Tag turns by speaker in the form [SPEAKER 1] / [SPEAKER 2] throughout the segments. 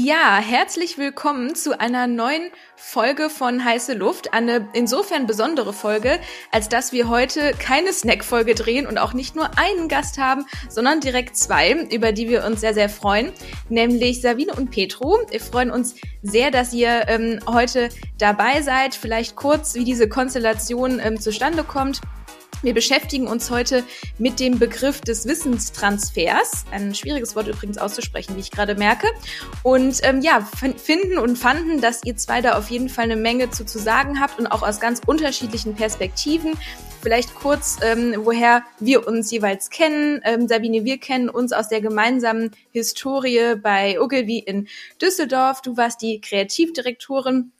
[SPEAKER 1] Ja, herzlich willkommen zu einer neuen Folge von Heiße Luft. Eine insofern besondere Folge, als dass wir heute keine Snack-Folge drehen und auch nicht nur einen Gast haben, sondern direkt zwei, über die wir uns sehr, sehr freuen, nämlich Sabine und Petro. Wir freuen uns sehr, dass ihr ähm, heute dabei seid. Vielleicht kurz, wie diese Konstellation ähm, zustande kommt. Wir beschäftigen uns heute mit dem Begriff des Wissenstransfers. Ein schwieriges Wort übrigens auszusprechen, wie ich gerade merke. Und ähm, ja, finden und fanden, dass ihr zwei da auf jeden Fall eine Menge zu, zu sagen habt und auch aus ganz unterschiedlichen Perspektiven. Vielleicht kurz, ähm, woher wir uns jeweils kennen. Ähm, Sabine, wir kennen uns aus der gemeinsamen Historie bei Ogilvy in Düsseldorf. Du warst die Kreativdirektorin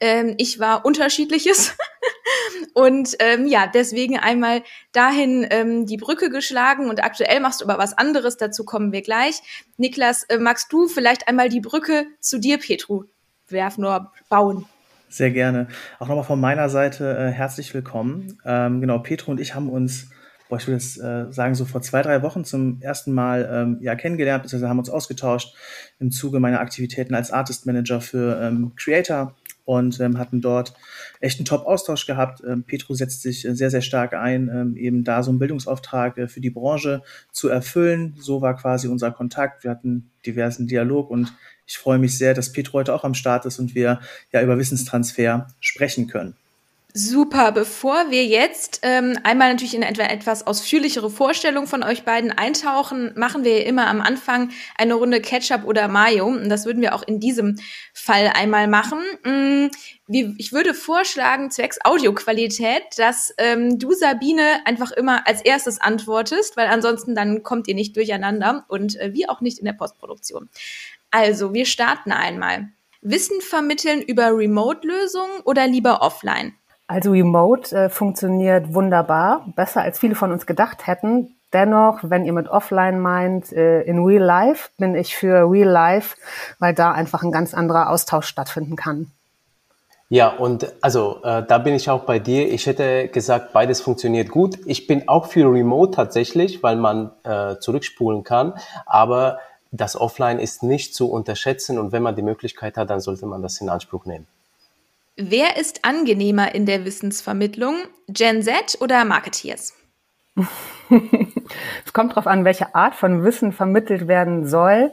[SPEAKER 1] ähm, ich war unterschiedliches. und ähm, ja, deswegen einmal dahin ähm, die Brücke geschlagen und aktuell machst du aber was anderes, dazu kommen wir gleich. Niklas, äh, magst du vielleicht einmal die Brücke zu dir, Petru, werfen oder bauen?
[SPEAKER 2] Sehr gerne. Auch nochmal von meiner Seite äh, herzlich willkommen. Ähm, genau, Petru und ich haben uns, boah, ich würde jetzt äh, sagen, so vor zwei, drei Wochen zum ersten Mal ähm, ja, kennengelernt, beziehungsweise haben uns ausgetauscht im Zuge meiner Aktivitäten als Artist Manager für ähm, Creator und ähm, hatten dort echt einen Top-Austausch gehabt. Ähm, Petro setzt sich äh, sehr, sehr stark ein, ähm, eben da so einen Bildungsauftrag äh, für die Branche zu erfüllen. So war quasi unser Kontakt. Wir hatten diversen Dialog und ich freue mich sehr, dass Petro heute auch am Start ist und wir ja über Wissenstransfer sprechen können.
[SPEAKER 1] Super, bevor wir jetzt ähm, einmal natürlich in etwa etwas ausführlichere Vorstellung von euch beiden eintauchen, machen wir immer am Anfang eine Runde Ketchup oder Mayo. Und das würden wir auch in diesem Fall einmal machen. Mm, wie, ich würde vorschlagen, zwecks Audioqualität, dass ähm, du, Sabine, einfach immer als erstes antwortest, weil ansonsten dann kommt ihr nicht durcheinander und äh, wir auch nicht in der Postproduktion. Also, wir starten einmal. Wissen vermitteln über Remote-Lösungen oder lieber offline?
[SPEAKER 3] Also Remote äh, funktioniert wunderbar, besser als viele von uns gedacht hätten. Dennoch, wenn ihr mit Offline meint, äh, in Real Life bin ich für Real Life, weil da einfach ein ganz anderer Austausch stattfinden kann.
[SPEAKER 4] Ja, und also äh, da bin ich auch bei dir. Ich hätte gesagt, beides funktioniert gut. Ich bin auch für Remote tatsächlich, weil man äh, zurückspulen kann. Aber das Offline ist nicht zu unterschätzen und wenn man die Möglichkeit hat, dann sollte man das in Anspruch nehmen.
[SPEAKER 1] Wer ist angenehmer in der Wissensvermittlung? Gen Z oder Marketeers?
[SPEAKER 3] es kommt darauf an, welche Art von Wissen vermittelt werden soll.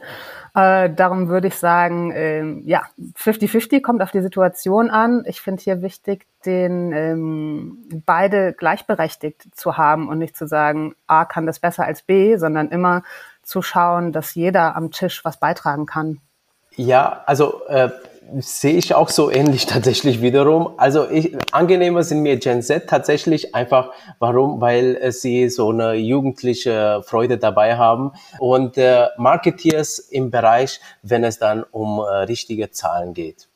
[SPEAKER 3] Äh, darum würde ich sagen, äh, ja, 50-50 kommt auf die Situation an. Ich finde hier wichtig, den ähm, beide gleichberechtigt zu haben und nicht zu sagen, A kann das besser als B, sondern immer zu schauen, dass jeder am Tisch was beitragen kann.
[SPEAKER 4] Ja, also äh, sehe ich auch so ähnlich tatsächlich wiederum. Also ich, angenehmer sind mir Gen Z tatsächlich einfach, warum? Weil sie so eine jugendliche Freude dabei haben und äh, Marketeers im Bereich, wenn es dann um äh, richtige Zahlen geht.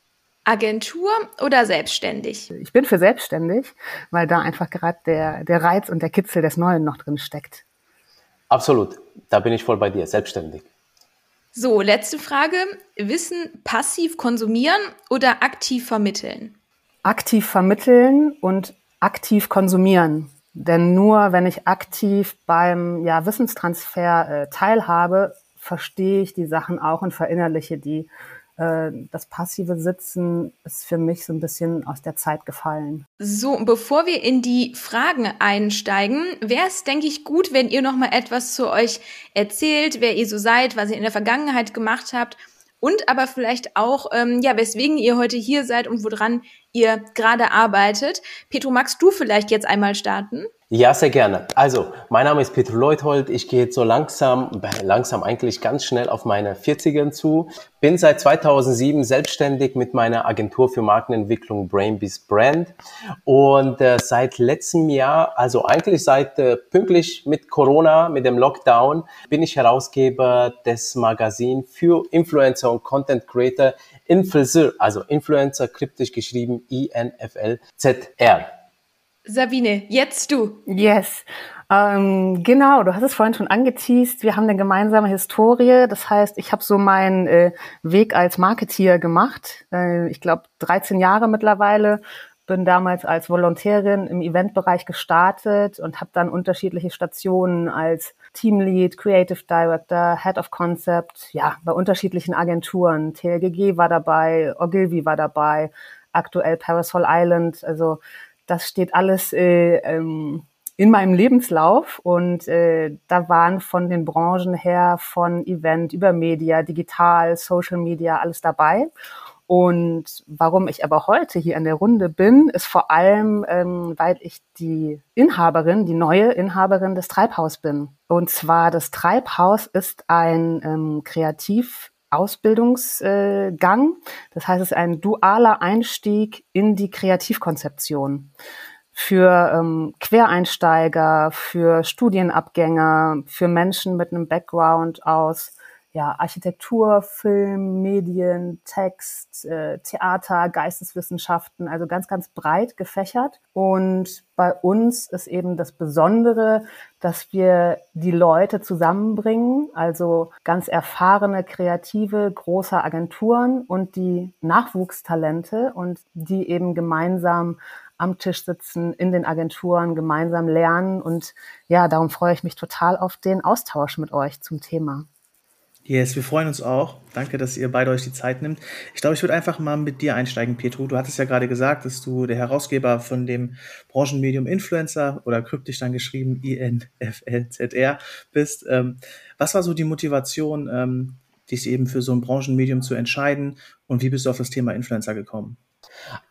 [SPEAKER 1] Agentur oder selbstständig?
[SPEAKER 3] Ich bin für selbstständig, weil da einfach gerade der, der Reiz und der Kitzel des Neuen noch drin steckt.
[SPEAKER 4] Absolut, da bin ich voll bei dir, selbstständig.
[SPEAKER 1] So, letzte Frage. Wissen passiv konsumieren oder aktiv vermitteln?
[SPEAKER 3] Aktiv vermitteln und aktiv konsumieren. Denn nur wenn ich aktiv beim ja, Wissenstransfer äh, teilhabe, verstehe ich die Sachen auch und verinnerliche die. Äh, das passive Sitzen ist für mich so ein bisschen aus der Zeit gefallen.
[SPEAKER 1] So, bevor wir in die Fragen einsteigen, wäre es, denke ich, gut, wenn ihr noch mal etwas zu euch erzählt, wer ihr so seid, was ihr in der Vergangenheit gemacht habt und aber vielleicht auch, ähm, ja, weswegen ihr heute hier seid und woran ihr gerade arbeitet. Petro, magst du vielleicht jetzt einmal starten?
[SPEAKER 4] Ja, sehr gerne. Also, mein Name ist Peter Leuthold. Ich gehe jetzt so langsam, langsam eigentlich ganz schnell auf meine 40ern zu. Bin seit 2007 selbstständig mit meiner Agentur für Markenentwicklung Brainbees Brand. Und äh, seit letztem Jahr, also eigentlich seit äh, pünktlich mit Corona, mit dem Lockdown, bin ich Herausgeber des Magazins für Influencer und Content Creator Influencer, also Influencer kryptisch geschrieben I-N-F-L-Z-R.
[SPEAKER 1] Sabine, jetzt du.
[SPEAKER 3] Yes. Ähm, genau, du hast es vorhin schon angeteased. Wir haben eine gemeinsame Historie. Das heißt, ich habe so meinen äh, Weg als Marketeer gemacht. Äh, ich glaube, 13 Jahre mittlerweile. bin damals als Volontärin im Eventbereich gestartet und habe dann unterschiedliche Stationen als Teamlead, Creative Director, Head of Concept, ja, bei unterschiedlichen Agenturen. TLGG war dabei, Ogilvy war dabei, aktuell Parasol Island. Also das steht alles äh, ähm, in meinem Lebenslauf und äh, da waren von den Branchen her von Event über Media, Digital, Social Media alles dabei. Und warum ich aber heute hier in der Runde bin, ist vor allem, ähm, weil ich die Inhaberin, die neue Inhaberin des Treibhaus bin. Und zwar das Treibhaus ist ein ähm, Kreativausbildungsgang. Äh, das heißt, es ist ein dualer Einstieg in die Kreativkonzeption für ähm, Quereinsteiger, für Studienabgänger, für Menschen mit einem Background aus ja, Architektur, Film, Medien, Text, äh, Theater, Geisteswissenschaften, also ganz, ganz breit gefächert. Und bei uns ist eben das Besondere, dass wir die Leute zusammenbringen, also ganz erfahrene Kreative großer Agenturen und die Nachwuchstalente und die eben gemeinsam am Tisch sitzen, in den Agenturen, gemeinsam lernen. Und ja, darum freue ich mich total auf den Austausch mit euch zum Thema.
[SPEAKER 2] Yes, wir freuen uns auch. Danke, dass ihr beide euch die Zeit nimmt. Ich glaube, ich würde einfach mal mit dir einsteigen, Petro. Du hattest ja gerade gesagt, dass du der Herausgeber von dem Branchenmedium Influencer oder kryptisch dann geschrieben INFLZR bist. Ähm, was war so die Motivation, ähm, dich eben für so ein Branchenmedium zu entscheiden und wie bist du auf das Thema Influencer gekommen?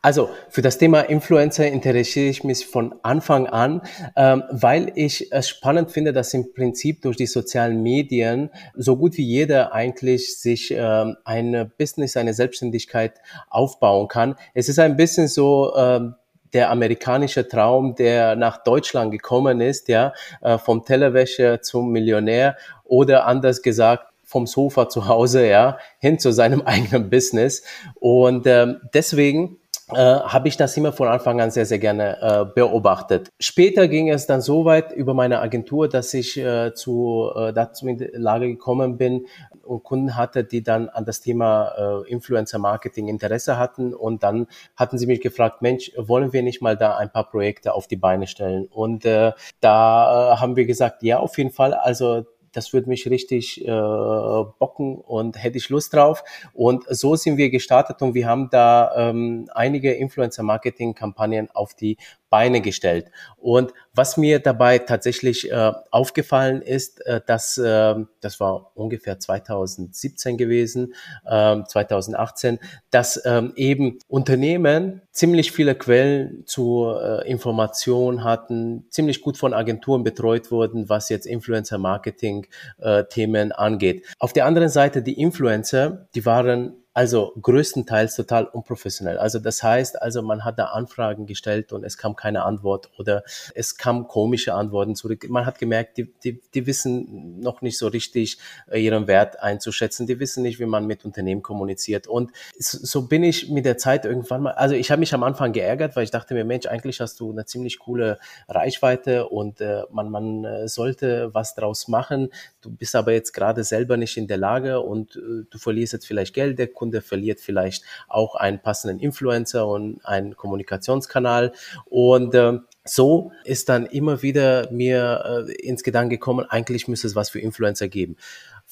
[SPEAKER 4] Also für das Thema Influencer interessiere ich mich von Anfang an, ähm, weil ich es spannend finde, dass im Prinzip durch die sozialen Medien so gut wie jeder eigentlich sich ähm, eine Business, eine Selbstständigkeit aufbauen kann. Es ist ein bisschen so, ähm, der amerikanische Traum, der nach Deutschland gekommen ist, ja, äh, vom Tellerwäscher zum Millionär oder anders gesagt vom Sofa zu Hause, ja, hin zu seinem eigenen Business. Und ähm, deswegen äh, habe ich das immer von Anfang an sehr, sehr gerne äh, beobachtet. Später ging es dann so weit über meine Agentur, dass ich äh, zu, äh, dazu in die Lage gekommen bin und Kunden hatte, die dann an das Thema äh, Influencer-Marketing Interesse hatten. Und dann hatten sie mich gefragt, Mensch, wollen wir nicht mal da ein paar Projekte auf die Beine stellen? Und äh, da äh, haben wir gesagt, ja, auf jeden Fall. Also das würde mich richtig äh, bocken und hätte ich Lust drauf. Und so sind wir gestartet und wir haben da ähm, einige Influencer-Marketing-Kampagnen auf die Beine gestellt. Und was mir dabei tatsächlich äh, aufgefallen ist, äh, dass äh, das war ungefähr 2017 gewesen, äh, 2018, dass ähm, eben Unternehmen ziemlich viele Quellen zur äh, Information hatten, ziemlich gut von Agenturen betreut wurden, was jetzt Influencer-Marketing-Themen äh, angeht. Auf der anderen Seite die Influencer, die waren also größtenteils total unprofessionell. Also das heißt, also man hat da Anfragen gestellt und es kam keine Antwort oder es kam komische Antworten zurück. Man hat gemerkt, die, die, die wissen noch nicht so richtig äh, ihren Wert einzuschätzen. Die wissen nicht, wie man mit Unternehmen kommuniziert. Und so bin ich mit der Zeit irgendwann mal, also ich habe mich am Anfang geärgert, weil ich dachte mir, Mensch, eigentlich hast du eine ziemlich coole Reichweite und äh, man, man äh, sollte was draus machen. Du bist aber jetzt gerade selber nicht in der Lage und äh, du verlierst jetzt vielleicht Geld, der Kunde verliert vielleicht auch einen passenden Influencer und einen Kommunikationskanal. Und äh, so ist dann immer wieder mir äh, ins Gedanken gekommen, eigentlich müsste es was für Influencer geben.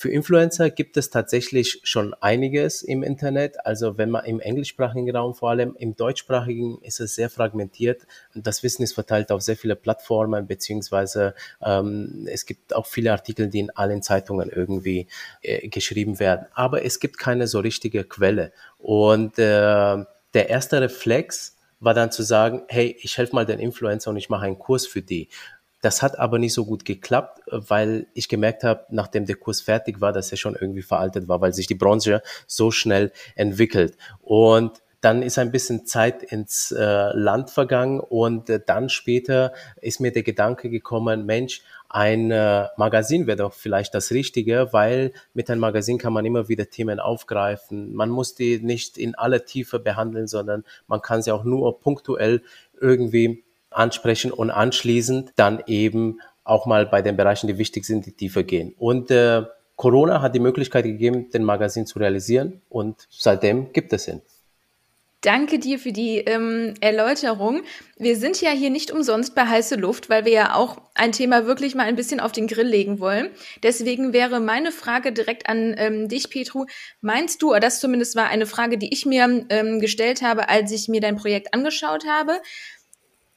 [SPEAKER 4] Für Influencer gibt es tatsächlich schon einiges im Internet. Also wenn man im englischsprachigen Raum vor allem, im deutschsprachigen ist es sehr fragmentiert. Das Wissen ist verteilt auf sehr viele Plattformen, beziehungsweise ähm, es gibt auch viele Artikel, die in allen Zeitungen irgendwie äh, geschrieben werden. Aber es gibt keine so richtige Quelle. Und äh, der erste Reflex, war dann zu sagen, hey, ich helfe mal den Influencer und ich mache einen Kurs für die. Das hat aber nicht so gut geklappt, weil ich gemerkt habe, nachdem der Kurs fertig war, dass er schon irgendwie veraltet war, weil sich die Branche so schnell entwickelt. Und dann ist ein bisschen Zeit ins äh, Land vergangen und äh, dann später ist mir der Gedanke gekommen, Mensch, ein äh, Magazin wäre doch vielleicht das Richtige, weil mit einem Magazin kann man immer wieder Themen aufgreifen. Man muss die nicht in aller Tiefe behandeln, sondern man kann sie auch nur punktuell irgendwie ansprechen und anschließend dann eben auch mal bei den Bereichen, die wichtig sind, die tiefer gehen. Und äh, Corona hat die Möglichkeit gegeben, den Magazin zu realisieren und seitdem gibt es ihn.
[SPEAKER 1] Danke dir für die ähm, Erläuterung. Wir sind ja hier nicht umsonst bei heiße Luft, weil wir ja auch ein Thema wirklich mal ein bisschen auf den Grill legen wollen. Deswegen wäre meine Frage direkt an ähm, dich, Petru. Meinst du, oder das zumindest war eine Frage, die ich mir ähm, gestellt habe, als ich mir dein Projekt angeschaut habe,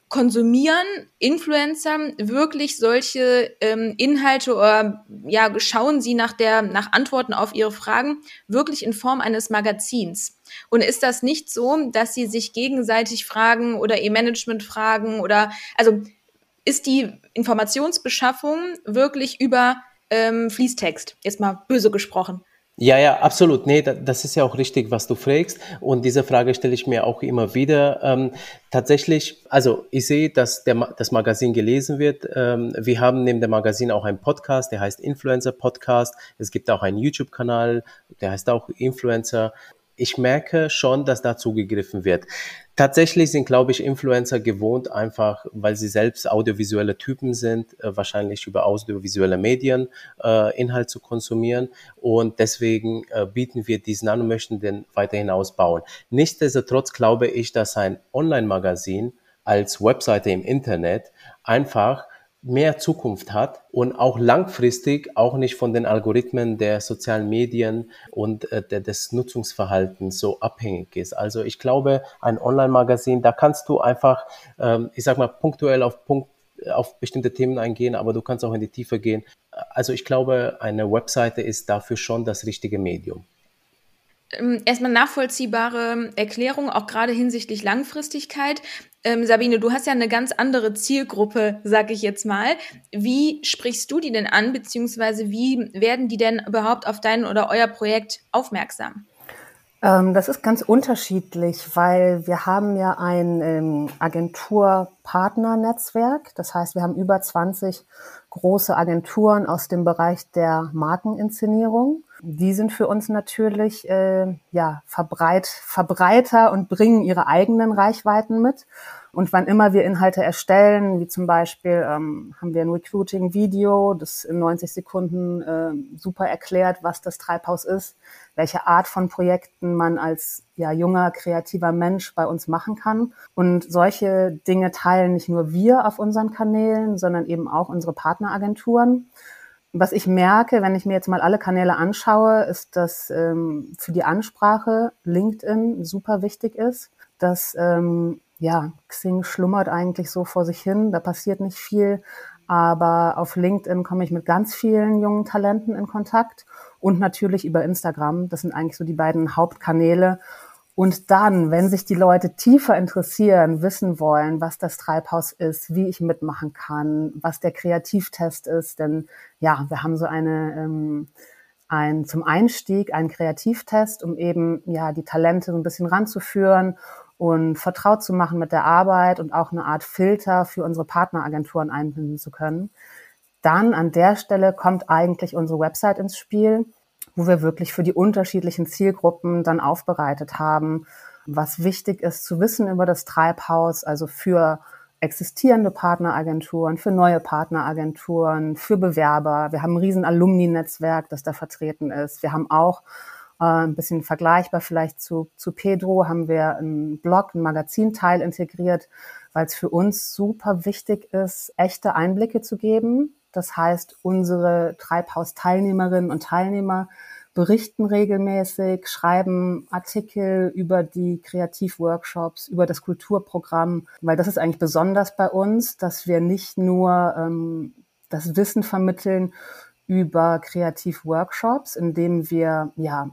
[SPEAKER 1] konsumieren Influencer wirklich solche ähm, Inhalte oder ja, schauen sie nach der nach Antworten auf ihre Fragen wirklich in Form eines Magazins? Und ist das nicht so, dass sie sich gegenseitig fragen oder ihr Management fragen oder also ist die Informationsbeschaffung wirklich über ähm, Fließtext, jetzt mal böse gesprochen?
[SPEAKER 4] Ja, ja, absolut. Nee, das ist ja auch richtig, was du fragst. Und diese Frage stelle ich mir auch immer wieder. Ähm, tatsächlich, also ich sehe, dass der, das Magazin gelesen wird. Ähm, wir haben neben dem Magazin auch einen Podcast, der heißt Influencer Podcast. Es gibt auch einen YouTube-Kanal, der heißt auch Influencer ich merke schon, dass da zugegriffen wird. Tatsächlich sind, glaube ich, Influencer gewohnt, einfach weil sie selbst audiovisuelle Typen sind, äh, wahrscheinlich über audiovisuelle Medien äh, Inhalt zu konsumieren. Und deswegen äh, bieten wir diesen an und möchten den weiterhin ausbauen. Nichtsdestotrotz glaube ich, dass ein Online-Magazin als Webseite im Internet einfach mehr Zukunft hat und auch langfristig auch nicht von den Algorithmen der sozialen Medien und äh, der, des Nutzungsverhaltens so abhängig ist. Also ich glaube, ein Online-Magazin, da kannst du einfach, ähm, ich sag mal, punktuell auf Punkt auf bestimmte Themen eingehen, aber du kannst auch in die Tiefe gehen. Also ich glaube, eine Webseite ist dafür schon das richtige Medium.
[SPEAKER 1] Ähm, erstmal nachvollziehbare Erklärung, auch gerade hinsichtlich Langfristigkeit. Ähm, Sabine, du hast ja eine ganz andere Zielgruppe, sag ich jetzt mal. Wie sprichst du die denn an, beziehungsweise wie werden die denn überhaupt auf dein oder euer Projekt aufmerksam?
[SPEAKER 3] Ähm, das ist ganz unterschiedlich, weil wir haben ja ein ähm, Agenturpartnernetzwerk. Das heißt, wir haben über 20 große Agenturen aus dem Bereich der Markeninszenierung. Die sind für uns natürlich äh, ja, verbreit, Verbreiter und bringen ihre eigenen Reichweiten mit. Und wann immer wir Inhalte erstellen, wie zum Beispiel ähm, haben wir ein Recruiting-Video, das in 90 Sekunden äh, super erklärt, was das Treibhaus ist, welche Art von Projekten man als ja, junger, kreativer Mensch bei uns machen kann. Und solche Dinge teilen nicht nur wir auf unseren Kanälen, sondern eben auch unsere Partneragenturen. Was ich merke, wenn ich mir jetzt mal alle Kanäle anschaue, ist, dass ähm, für die Ansprache LinkedIn super wichtig ist, dass ähm, ja, Xing schlummert eigentlich so vor sich hin, da passiert nicht viel. Aber auf LinkedIn komme ich mit ganz vielen jungen Talenten in Kontakt und natürlich über Instagram. Das sind eigentlich so die beiden Hauptkanäle. Und dann, wenn sich die Leute tiefer interessieren, wissen wollen, was das Treibhaus ist, wie ich mitmachen kann, was der Kreativtest ist, denn ja, wir haben so eine ähm, ein zum Einstieg einen Kreativtest, um eben ja die Talente so ein bisschen ranzuführen und vertraut zu machen mit der Arbeit und auch eine Art Filter für unsere Partneragenturen einbinden zu können. Dann an der Stelle kommt eigentlich unsere Website ins Spiel, wo wir wirklich für die unterschiedlichen Zielgruppen dann aufbereitet haben, was wichtig ist zu wissen über das Treibhaus, also für existierende Partneragenturen, für neue Partneragenturen, für Bewerber. Wir haben ein riesen Alumni-Netzwerk, das da vertreten ist. Wir haben auch äh, ein bisschen vergleichbar vielleicht zu, zu Pedro haben wir einen Blog, einen Magazinteil integriert, weil es für uns super wichtig ist, echte Einblicke zu geben. Das heißt, unsere Treibhaus-Teilnehmerinnen und Teilnehmer berichten regelmäßig, schreiben Artikel über die Kreativworkshops, über das Kulturprogramm, weil das ist eigentlich besonders bei uns, dass wir nicht nur ähm, das Wissen vermitteln über Kreativworkshops, in denen wir ja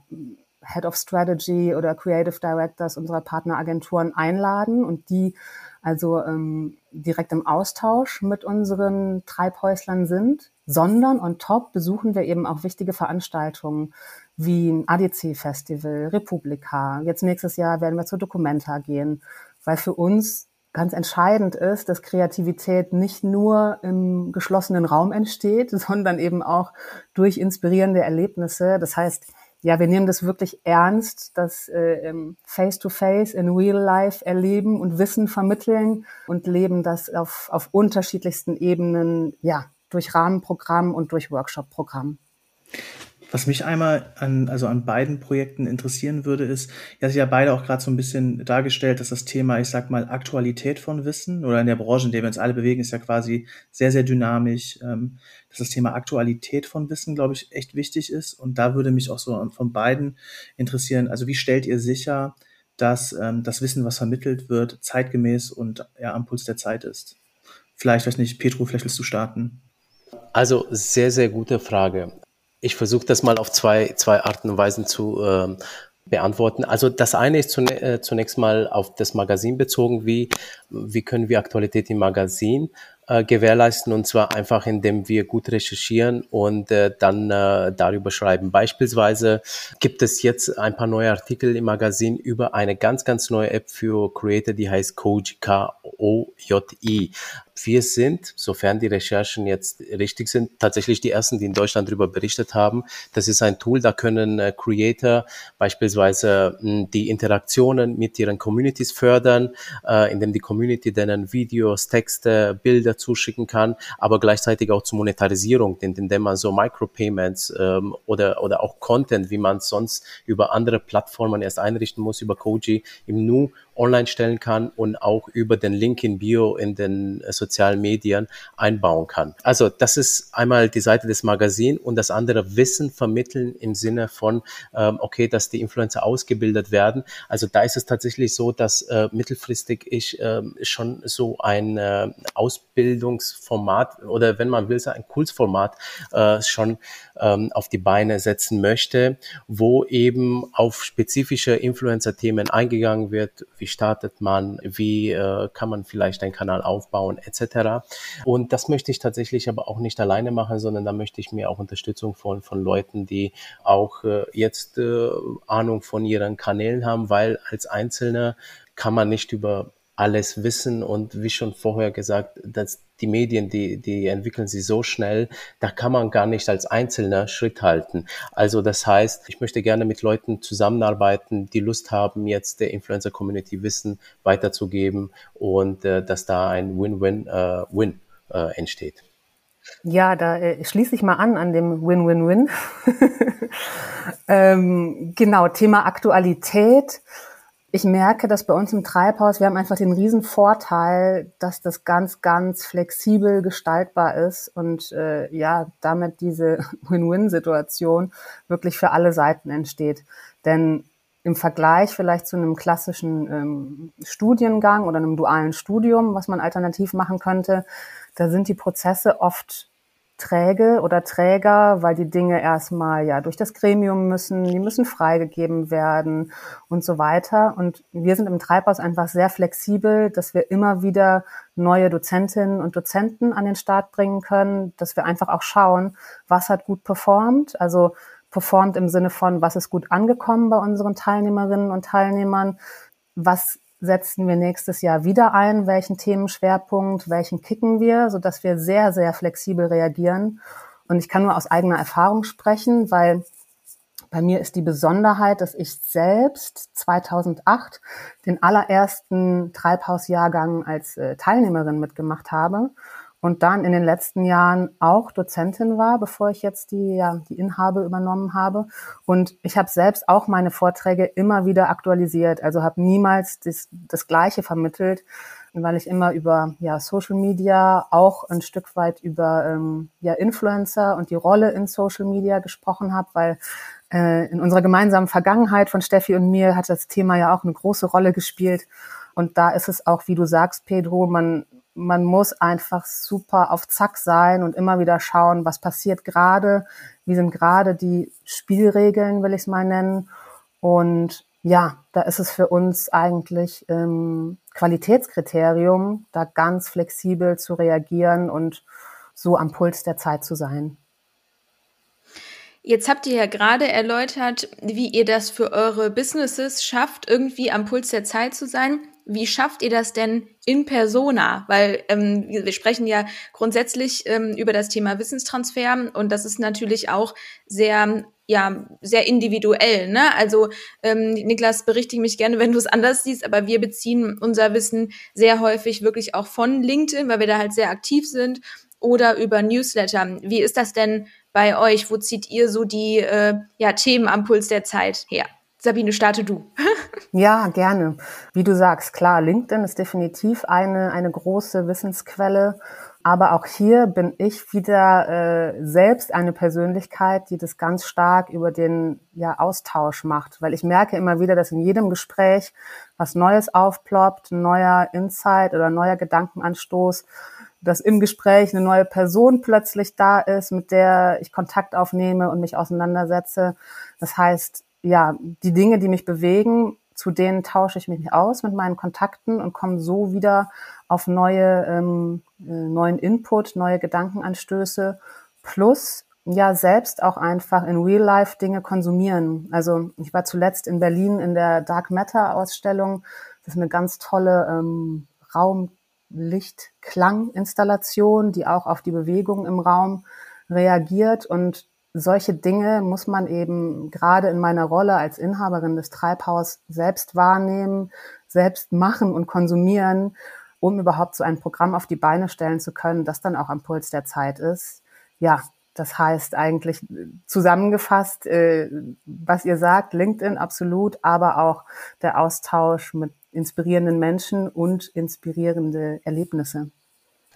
[SPEAKER 3] Head of Strategy oder Creative Directors unserer Partneragenturen einladen und die also ähm, direkt im Austausch mit unseren Treibhäuslern sind, sondern on top besuchen wir eben auch wichtige Veranstaltungen wie ADC Festival, Republika. Jetzt nächstes Jahr werden wir zur Documenta gehen, weil für uns ganz entscheidend ist, dass Kreativität nicht nur im geschlossenen Raum entsteht, sondern eben auch durch inspirierende Erlebnisse. Das heißt, ja, wir nehmen das wirklich ernst, das äh, Face-to-Face in Real Life erleben und Wissen vermitteln und leben das auf, auf unterschiedlichsten Ebenen, ja, durch Rahmenprogramm und durch Workshop-Programm.
[SPEAKER 2] Was mich einmal an, also an beiden Projekten interessieren würde, ist, ja, Sie ja beide auch gerade so ein bisschen dargestellt, dass das Thema, ich sag mal, Aktualität von Wissen oder in der Branche, in der wir uns alle bewegen, ist ja quasi sehr, sehr dynamisch, ähm, dass das Thema Aktualität von Wissen, glaube ich, echt wichtig ist. Und da würde mich auch so von beiden interessieren, also wie stellt ihr sicher, dass ähm, das Wissen, was vermittelt wird, zeitgemäß und ja, am Puls der Zeit ist? Vielleicht, weiß nicht, Petro, vielleicht willst du starten.
[SPEAKER 4] Also sehr, sehr gute Frage. Ich versuche das mal auf zwei, zwei Arten und Weisen zu äh, beantworten. Also das eine ist äh, zunächst mal auf das Magazin bezogen, wie, wie können wir Aktualität im Magazin äh, gewährleisten und zwar einfach, indem wir gut recherchieren und äh, dann äh, darüber schreiben. Beispielsweise gibt es jetzt ein paar neue Artikel im Magazin über eine ganz, ganz neue App für Creator, die heißt Koji, K-O-J-I. Wir sind, sofern die Recherchen jetzt richtig sind, tatsächlich die ersten, die in Deutschland darüber berichtet haben. Das ist ein Tool, da können äh, Creator beispielsweise mh, die Interaktionen mit ihren Communities fördern, äh, indem die Community denen Videos, Texte, Bilder zuschicken kann, aber gleichzeitig auch zur Monetarisierung, indem man so Micropayments ähm, oder, oder auch Content, wie man es sonst über andere Plattformen erst einrichten muss, über Koji im Nu online stellen kann und auch über den Link in Bio in den äh, sozialen Medien einbauen kann. Also das ist einmal die Seite des Magazins und das andere Wissen vermitteln im Sinne von, ähm, okay, dass die Influencer ausgebildet werden. Also da ist es tatsächlich so, dass äh, mittelfristig ich äh, schon so ein äh, Ausbildungsformat oder wenn man will, ein Kursformat schon ähm, auf die Beine setzen möchte, wo eben auf spezifische Influencer-Themen eingegangen wird, wie startet man, wie äh, kann man vielleicht einen Kanal aufbauen, etc. Und das möchte ich tatsächlich aber auch nicht alleine machen, sondern da möchte ich mir auch Unterstützung von, von Leuten, die auch äh, jetzt äh, Ahnung von ihren Kanälen haben, weil als Einzelner kann man nicht über alles wissen und wie schon vorher gesagt, dass die Medien, die, die entwickeln sich so schnell, da kann man gar nicht als Einzelner Schritt halten. Also das heißt, ich möchte gerne mit Leuten zusammenarbeiten, die Lust haben, jetzt der Influencer-Community Wissen weiterzugeben und äh, dass da ein Win-Win-Win äh, äh, entsteht.
[SPEAKER 3] Ja, da äh, schließe ich mal an an dem Win-Win-Win. ähm, genau, Thema Aktualität ich merke, dass bei uns im Treibhaus, wir haben einfach den riesen Vorteil, dass das ganz, ganz flexibel gestaltbar ist und äh, ja, damit diese Win-Win-Situation wirklich für alle Seiten entsteht. Denn im Vergleich vielleicht zu einem klassischen ähm, Studiengang oder einem dualen Studium, was man alternativ machen könnte, da sind die Prozesse oft träge oder träger, weil die Dinge erstmal ja durch das Gremium müssen, die müssen freigegeben werden und so weiter. Und wir sind im Treibhaus einfach sehr flexibel, dass wir immer wieder neue Dozentinnen und Dozenten an den Start bringen können, dass wir einfach auch schauen, was hat gut performt. Also performt im Sinne von, was ist gut angekommen bei unseren Teilnehmerinnen und Teilnehmern, was setzen wir nächstes Jahr wieder ein, welchen Themenschwerpunkt, welchen kicken wir, so dass wir sehr, sehr flexibel reagieren. Und ich kann nur aus eigener Erfahrung sprechen, weil bei mir ist die Besonderheit, dass ich selbst 2008 den allerersten Treibhausjahrgang als äh, Teilnehmerin mitgemacht habe und dann in den letzten Jahren auch Dozentin war, bevor ich jetzt die, ja, die Inhabe übernommen habe. Und ich habe selbst auch meine Vorträge immer wieder aktualisiert, also habe niemals das, das Gleiche vermittelt, weil ich immer über ja, Social Media, auch ein Stück weit über ähm, ja, Influencer und die Rolle in Social Media gesprochen habe, weil äh, in unserer gemeinsamen Vergangenheit von Steffi und mir hat das Thema ja auch eine große Rolle gespielt. Und da ist es auch, wie du sagst, Pedro, man man muss einfach super auf Zack sein und immer wieder schauen, was passiert gerade, wie sind gerade die Spielregeln, will ich es mal nennen. Und ja, da ist es für uns eigentlich ähm, Qualitätskriterium, da ganz flexibel zu reagieren und so am Puls der Zeit zu sein.
[SPEAKER 1] Jetzt habt ihr ja gerade erläutert, wie ihr das für eure Businesses schafft, irgendwie am Puls der Zeit zu sein wie schafft ihr das denn in persona? Weil ähm, wir sprechen ja grundsätzlich ähm, über das Thema Wissenstransfer und das ist natürlich auch sehr ja sehr individuell. Ne? Also ähm, Niklas, berichtige mich gerne, wenn du es anders siehst, aber wir beziehen unser Wissen sehr häufig wirklich auch von LinkedIn, weil wir da halt sehr aktiv sind oder über Newsletter. Wie ist das denn bei euch? Wo zieht ihr so die äh, ja, Themen am Puls der Zeit her? Sabine, starte du.
[SPEAKER 3] ja, gerne. Wie du sagst, klar, LinkedIn ist definitiv eine, eine große Wissensquelle. Aber auch hier bin ich wieder äh, selbst eine Persönlichkeit, die das ganz stark über den ja, Austausch macht. Weil ich merke immer wieder, dass in jedem Gespräch was Neues aufploppt, ein neuer Insight oder ein neuer Gedankenanstoß, dass im Gespräch eine neue Person plötzlich da ist, mit der ich Kontakt aufnehme und mich auseinandersetze. Das heißt, ja, die Dinge, die mich bewegen, zu denen tausche ich mich aus mit meinen Kontakten und komme so wieder auf neue, ähm, äh, neuen Input, neue Gedankenanstöße plus ja selbst auch einfach in Real Life Dinge konsumieren. Also ich war zuletzt in Berlin in der Dark Matter Ausstellung. Das ist eine ganz tolle ähm, Raumlicht-Klang-Installation, die auch auf die Bewegung im Raum reagiert und solche Dinge muss man eben gerade in meiner Rolle als Inhaberin des Treibhaus selbst wahrnehmen, selbst machen und konsumieren, um überhaupt so ein Programm auf die Beine stellen zu können, das dann auch am Puls der Zeit ist. Ja, das heißt eigentlich zusammengefasst, äh, was ihr sagt, LinkedIn absolut, aber auch der Austausch mit inspirierenden Menschen und inspirierende Erlebnisse.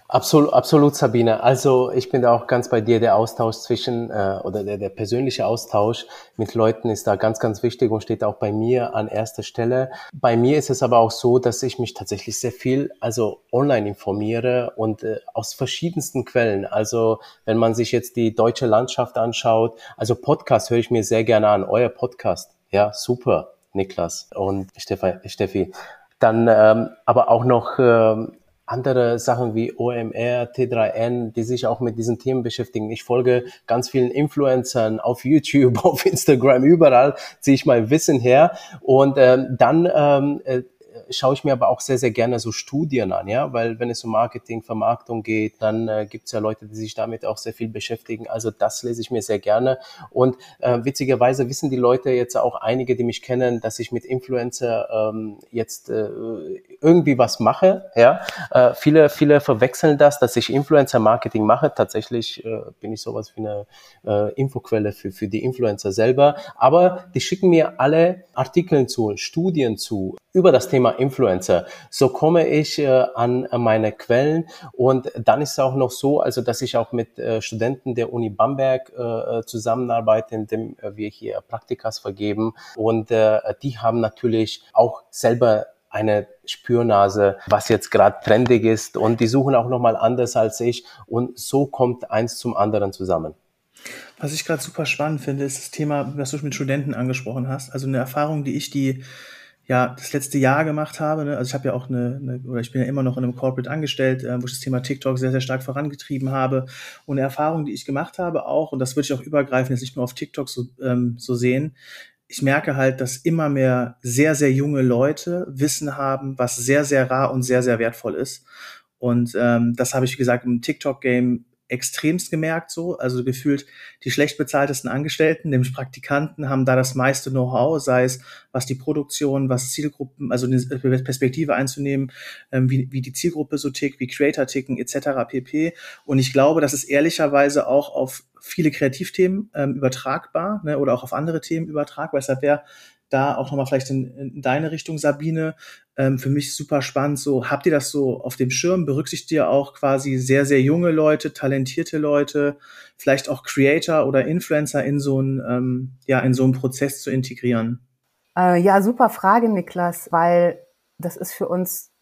[SPEAKER 4] Absolut, absolut, Sabine. Also ich bin da auch ganz bei dir. Der Austausch zwischen äh, oder der, der persönliche Austausch mit Leuten ist da ganz, ganz wichtig und steht auch bei mir an erster Stelle. Bei mir ist es aber auch so, dass ich mich tatsächlich sehr viel also online informiere und äh, aus verschiedensten Quellen. Also wenn man sich jetzt die deutsche Landschaft anschaut, also Podcast höre ich mir sehr gerne an. Euer Podcast, ja super, Niklas und Steffi. Dann ähm, aber auch noch ähm, andere Sachen wie OMR, T3N, die sich auch mit diesen Themen beschäftigen. Ich folge ganz vielen Influencern auf YouTube, auf Instagram, überall ziehe ich mein Wissen her. Und ähm, dann ähm, äh, schaue ich mir aber auch sehr, sehr gerne so Studien an, ja, weil wenn es um Marketing, Vermarktung geht, dann äh, gibt es ja Leute, die sich damit auch sehr viel beschäftigen. Also das lese ich mir sehr gerne. Und äh, witzigerweise wissen die Leute jetzt auch einige, die mich kennen, dass ich mit Influencer ähm, jetzt äh, irgendwie was mache. Ja, äh, viele, viele verwechseln das, dass ich Influencer-Marketing mache. Tatsächlich äh, bin ich sowas wie eine äh, Infoquelle für, für die Influencer selber. Aber die schicken mir alle Artikel zu, Studien zu über das Thema Influencer. So komme ich äh, an meine Quellen und dann ist es auch noch so, also dass ich auch mit äh, Studenten der Uni Bamberg äh, zusammenarbeite, indem wir hier Praktikas vergeben und äh, die haben natürlich auch selber eine Spürnase, was jetzt gerade trendig ist und die suchen auch nochmal anders als ich und so kommt eins zum anderen zusammen.
[SPEAKER 2] Was ich gerade super spannend finde, ist das Thema, was du mit Studenten angesprochen hast. Also eine Erfahrung, die ich die ja das letzte Jahr gemacht habe. Ne? Also ich habe ja auch eine, eine, oder ich bin ja immer noch in einem Corporate angestellt, äh, wo ich das Thema TikTok sehr, sehr stark vorangetrieben habe. Und eine Erfahrung, die ich gemacht habe auch, und das würde ich auch übergreifend jetzt nicht nur auf TikTok so, ähm, so sehen, ich merke halt, dass immer mehr sehr, sehr junge Leute Wissen haben, was sehr, sehr rar und sehr, sehr wertvoll ist. Und ähm, das habe ich, wie gesagt, im TikTok-Game extremst gemerkt so. Also gefühlt die schlecht bezahltesten Angestellten, nämlich Praktikanten, haben da das meiste Know-how, sei es was die Produktion, was Zielgruppen, also eine Perspektive einzunehmen, ähm, wie, wie die Zielgruppe so tickt, wie Creator ticken, etc. pp. Und ich glaube, das ist ehrlicherweise auch auf viele Kreativthemen ähm, übertragbar ne, oder auch auf andere Themen übertragbar. Deshalb wäre da auch nochmal vielleicht in, in deine Richtung, Sabine, ähm, für mich super spannend. So, habt ihr das so auf dem Schirm? Berücksichtigt ihr auch quasi sehr, sehr junge Leute, talentierte Leute, vielleicht auch Creator oder Influencer in so einen, ähm, ja, in so einen Prozess zu integrieren?
[SPEAKER 3] Äh, ja, super Frage, Niklas, weil das ist für uns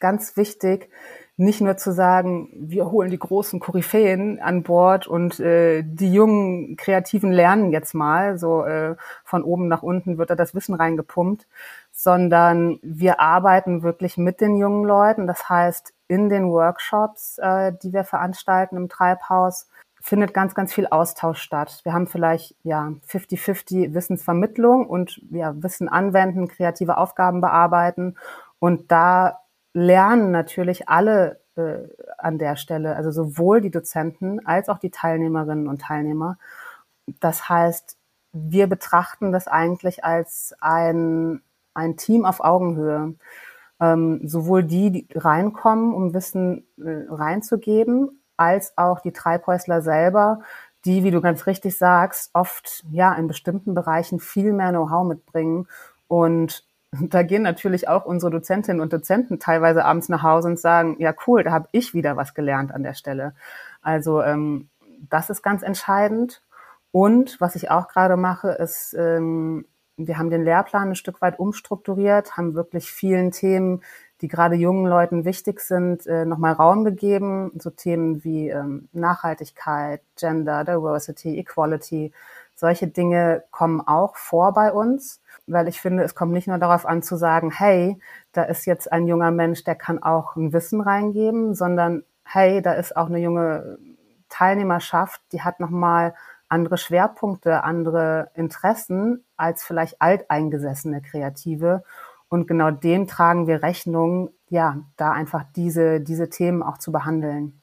[SPEAKER 3] ganz wichtig, nicht nur zu sagen, wir holen die großen Koryphäen an Bord und äh, die jungen Kreativen lernen jetzt mal, so äh, von oben nach unten wird da das Wissen reingepumpt, sondern wir arbeiten wirklich mit den jungen Leuten. Das heißt, in den Workshops, äh, die wir veranstalten im Treibhaus, findet ganz, ganz viel Austausch statt. Wir haben vielleicht ja 50-50 Wissensvermittlung und ja, Wissen anwenden, kreative Aufgaben bearbeiten. Und da lernen natürlich alle äh, an der Stelle, also sowohl die Dozenten als auch die Teilnehmerinnen und Teilnehmer. Das heißt, wir betrachten das eigentlich als ein, ein Team auf Augenhöhe. Ähm, sowohl die, die reinkommen, um Wissen äh, reinzugeben, als auch die Treibhäusler selber, die, wie du ganz richtig sagst, oft ja in bestimmten Bereichen viel mehr Know-how mitbringen. Und da gehen natürlich auch unsere Dozentinnen und Dozenten teilweise abends nach Hause und sagen, ja cool, da habe ich wieder was gelernt an der Stelle. Also ähm, das ist ganz entscheidend. Und was ich auch gerade mache, ist, ähm, wir haben den Lehrplan ein Stück weit umstrukturiert, haben wirklich vielen Themen, die gerade jungen Leuten wichtig sind, äh, nochmal Raum gegeben. So Themen wie ähm, Nachhaltigkeit, Gender, Diversity, Equality. Solche Dinge kommen auch vor bei uns, weil ich finde, es kommt nicht nur darauf an zu sagen, hey, da ist jetzt ein junger Mensch, der kann auch ein Wissen reingeben, sondern hey, da ist auch eine junge Teilnehmerschaft, die hat nochmal andere Schwerpunkte, andere Interessen als vielleicht alteingesessene Kreative. Und genau dem tragen wir Rechnung, ja, da einfach diese, diese Themen auch zu behandeln.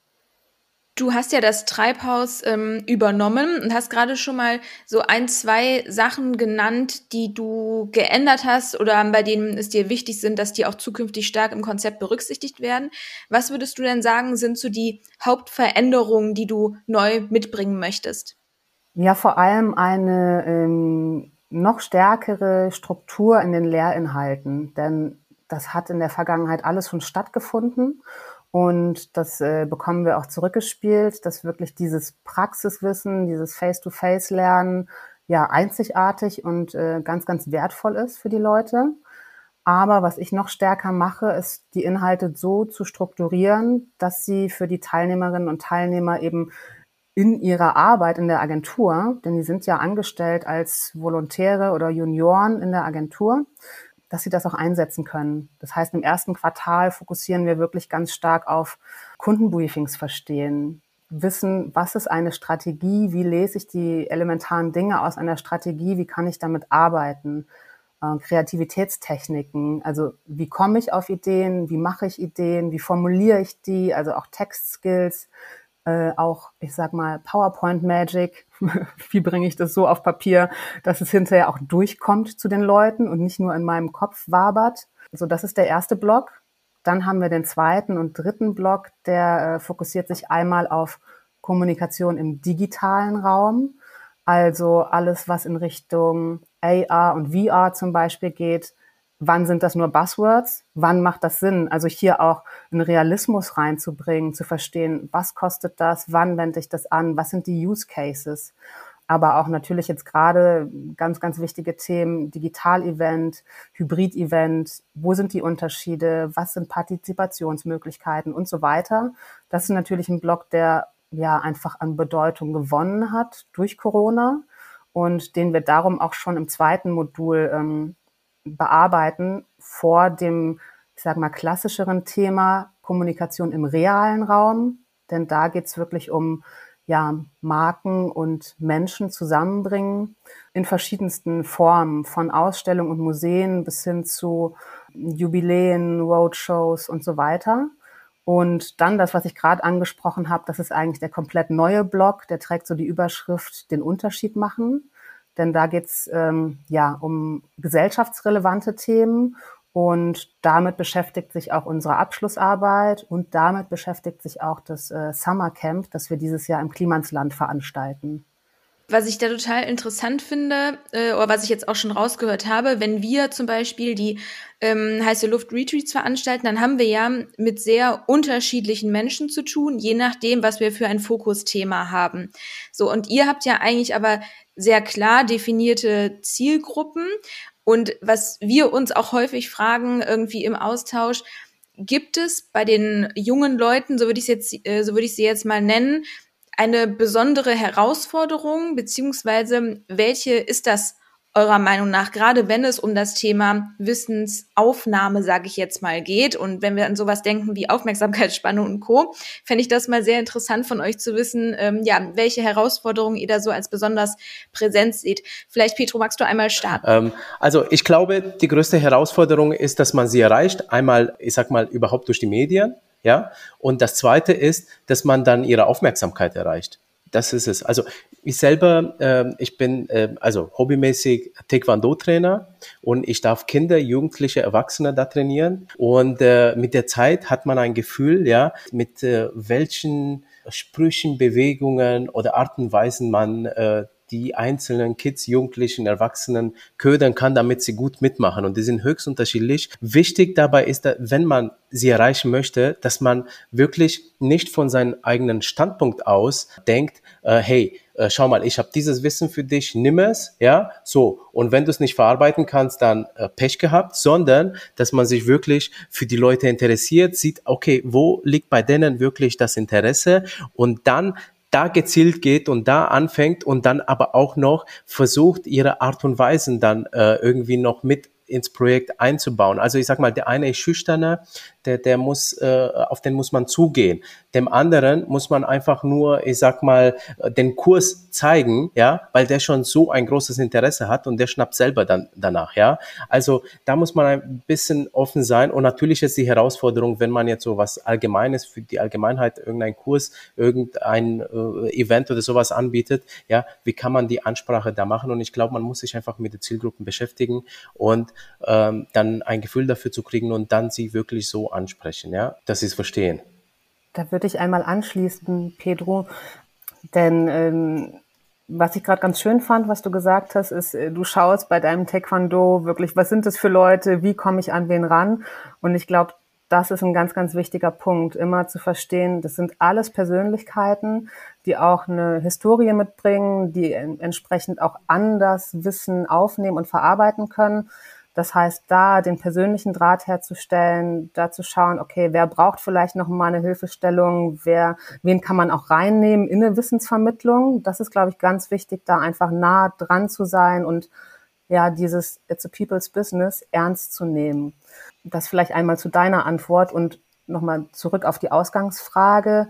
[SPEAKER 1] Du hast ja das Treibhaus ähm, übernommen und hast gerade schon mal so ein, zwei Sachen genannt, die du geändert hast oder bei denen es dir wichtig sind, dass die auch zukünftig stark im Konzept berücksichtigt werden. Was würdest du denn sagen, sind so die Hauptveränderungen, die du neu mitbringen möchtest?
[SPEAKER 3] Ja, vor allem eine ähm, noch stärkere Struktur in den Lehrinhalten, denn das hat in der Vergangenheit alles schon stattgefunden und das äh, bekommen wir auch zurückgespielt, dass wirklich dieses Praxiswissen, dieses Face-to-Face-Lernen ja einzigartig und äh, ganz, ganz wertvoll ist für die Leute. Aber was ich noch stärker mache, ist die Inhalte so zu strukturieren, dass sie für die Teilnehmerinnen und Teilnehmer eben in ihrer Arbeit in der Agentur, denn die sind ja angestellt als Volontäre oder Junioren in der Agentur, dass sie das auch einsetzen können. Das heißt, im ersten Quartal fokussieren wir wirklich ganz stark auf Kundenbriefings verstehen, wissen, was ist eine Strategie, wie lese ich die elementaren Dinge aus einer Strategie, wie kann ich damit arbeiten, äh, Kreativitätstechniken, also wie komme ich auf Ideen, wie mache ich Ideen, wie formuliere ich die, also auch Textskills, äh, auch, ich sag mal, PowerPoint Magic. Wie bringe ich das so auf Papier, dass es hinterher auch durchkommt zu den Leuten und nicht nur in meinem Kopf wabert? So, das ist der erste Block. Dann haben wir den zweiten und dritten Block, der äh, fokussiert sich einmal auf Kommunikation im digitalen Raum. Also alles, was in Richtung AR und VR zum Beispiel geht, wann sind das nur Buzzwords, wann macht das Sinn? Also hier auch einen Realismus reinzubringen, zu verstehen, was kostet das, wann wende ich das an, was sind die Use Cases? Aber auch natürlich jetzt gerade ganz, ganz wichtige Themen, Digital-Event, Hybrid-Event, wo sind die Unterschiede, was sind Partizipationsmöglichkeiten und so weiter. Das ist natürlich ein Block, der ja einfach an Bedeutung gewonnen hat durch Corona und den wir darum auch schon im zweiten Modul ähm, bearbeiten vor dem, ich sage mal, klassischeren Thema Kommunikation im realen Raum. Denn da geht es wirklich um ja, Marken und Menschen zusammenbringen in verschiedensten Formen, von Ausstellungen und Museen bis hin zu Jubiläen, Roadshows und so weiter. Und dann das, was ich gerade angesprochen habe, das ist eigentlich der komplett neue Blog, der trägt so die Überschrift den Unterschied machen denn da geht's ähm, ja um gesellschaftsrelevante Themen und damit beschäftigt sich auch unsere Abschlussarbeit und damit beschäftigt sich auch das äh, Summer Camp, das wir dieses Jahr im Klimansland veranstalten.
[SPEAKER 1] Was ich da total interessant finde, äh, oder was ich jetzt auch schon rausgehört habe, wenn wir zum Beispiel die ähm, heiße Luft Retreats veranstalten, dann haben wir ja mit sehr unterschiedlichen Menschen zu tun, je nachdem, was wir für ein Fokusthema haben. So, und ihr habt ja eigentlich aber sehr klar definierte Zielgruppen. Und was wir uns auch häufig fragen, irgendwie im Austausch, gibt es bei den jungen Leuten, so würde ich jetzt, äh, so würde ich sie jetzt mal nennen, eine besondere Herausforderung, beziehungsweise welche ist das eurer Meinung nach, gerade wenn es um das Thema Wissensaufnahme, sage ich jetzt mal, geht und wenn wir an sowas denken wie Aufmerksamkeitsspanne und Co., fände ich das mal sehr interessant von euch zu wissen, ähm, ja, welche Herausforderungen ihr da so als besonders präsent seht. Vielleicht, Petro, magst du einmal starten?
[SPEAKER 4] Ähm, also ich glaube, die größte Herausforderung ist, dass man sie erreicht. Einmal, ich sag mal, überhaupt durch die Medien. Ja, und das zweite ist, dass man dann ihre Aufmerksamkeit erreicht. Das ist es. Also ich selber, äh, ich bin äh, also hobbymäßig Taekwondo-Trainer und ich darf Kinder, Jugendliche, Erwachsene da trainieren. Und äh, mit der Zeit hat man ein Gefühl, ja, mit äh, welchen Sprüchen, Bewegungen oder Arten und Weisen man äh, die einzelnen Kids, Jugendlichen, Erwachsenen ködern kann, damit sie gut mitmachen. Und die sind höchst unterschiedlich. Wichtig dabei ist, wenn man sie erreichen möchte, dass man wirklich nicht von seinem eigenen Standpunkt aus denkt, äh, hey, äh, schau mal, ich habe dieses Wissen für dich, nimm es, ja, so. Und wenn du es nicht verarbeiten kannst, dann äh, Pech gehabt, sondern dass man sich wirklich für die Leute interessiert, sieht, okay, wo liegt bei denen wirklich das Interesse und dann da gezielt geht und da anfängt und dann aber auch noch versucht, ihre Art und Weisen dann äh, irgendwie noch mit ins Projekt einzubauen. Also ich sag mal, der eine ist schüchterner, der, der muss, äh, auf den muss man zugehen. Dem anderen muss man einfach nur, ich sag mal, den Kurs zeigen, ja, weil der schon so ein großes Interesse hat und der schnappt selber dann danach, ja. Also da muss man ein bisschen offen sein und natürlich ist die Herausforderung, wenn man jetzt so was Allgemeines für die Allgemeinheit, irgendein Kurs, irgendein äh, Event oder sowas anbietet, ja, wie kann man die Ansprache da machen? Und ich glaube, man muss sich einfach mit den Zielgruppen beschäftigen und ähm, dann ein Gefühl dafür zu kriegen und dann sie wirklich so ansprechen, ja, dass sie es verstehen.
[SPEAKER 3] Da würde ich einmal anschließen, Pedro, denn ähm, was ich gerade ganz schön fand, was du gesagt hast, ist, äh, du schaust bei deinem Taekwondo wirklich, was sind das für Leute, wie komme ich an wen ran? Und ich glaube, das ist ein ganz, ganz wichtiger Punkt, immer zu verstehen, das sind alles Persönlichkeiten, die auch eine Historie mitbringen, die entsprechend auch anders Wissen aufnehmen und verarbeiten können. Das heißt, da den persönlichen Draht herzustellen, da zu schauen, okay, wer braucht vielleicht noch mal eine Hilfestellung, wer, wen kann man auch reinnehmen in eine Wissensvermittlung. Das ist, glaube ich, ganz wichtig, da einfach nah dran zu sein und ja, dieses It's a People's Business ernst zu nehmen. Das vielleicht einmal zu deiner Antwort und nochmal zurück auf die Ausgangsfrage.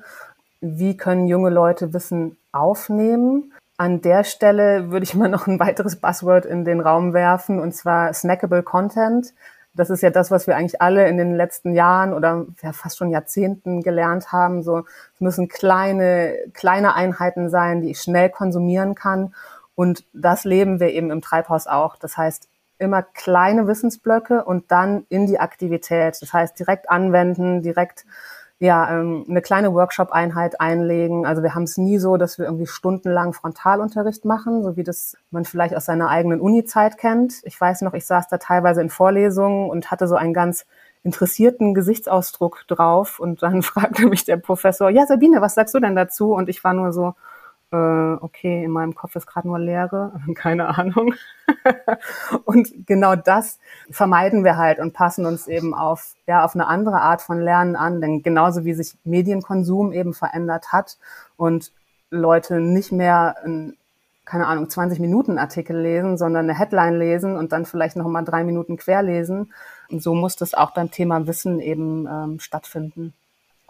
[SPEAKER 3] Wie können junge Leute Wissen aufnehmen? An der Stelle würde ich mal noch ein weiteres Buzzword in den Raum werfen, und zwar snackable Content. Das ist ja das, was wir eigentlich alle in den letzten Jahren oder ja, fast schon Jahrzehnten gelernt haben. So, es müssen kleine, kleine Einheiten sein, die ich schnell konsumieren kann. Und das leben wir eben im Treibhaus auch. Das heißt, immer kleine Wissensblöcke und dann in die Aktivität. Das heißt, direkt anwenden, direkt ja, ähm, eine kleine Workshop-Einheit einlegen. Also wir haben es nie so, dass wir irgendwie stundenlang Frontalunterricht machen, so wie das man vielleicht aus seiner eigenen Uni-Zeit kennt. Ich weiß noch, ich saß da teilweise in Vorlesungen und hatte so einen ganz interessierten Gesichtsausdruck drauf und dann fragte mich der Professor, ja Sabine, was sagst du denn dazu? Und ich war nur so, äh, okay, in meinem Kopf ist gerade nur Leere, keine Ahnung. und genau das vermeiden wir halt und passen uns eben auf, ja, auf eine andere Art von Lernen an, denn genauso wie sich Medienkonsum eben verändert hat und Leute nicht mehr ein, keine Ahnung, 20 Minuten Artikel lesen, sondern eine Headline lesen und dann vielleicht noch mal drei Minuten querlesen. Und so muss das auch beim Thema Wissen eben ähm, stattfinden.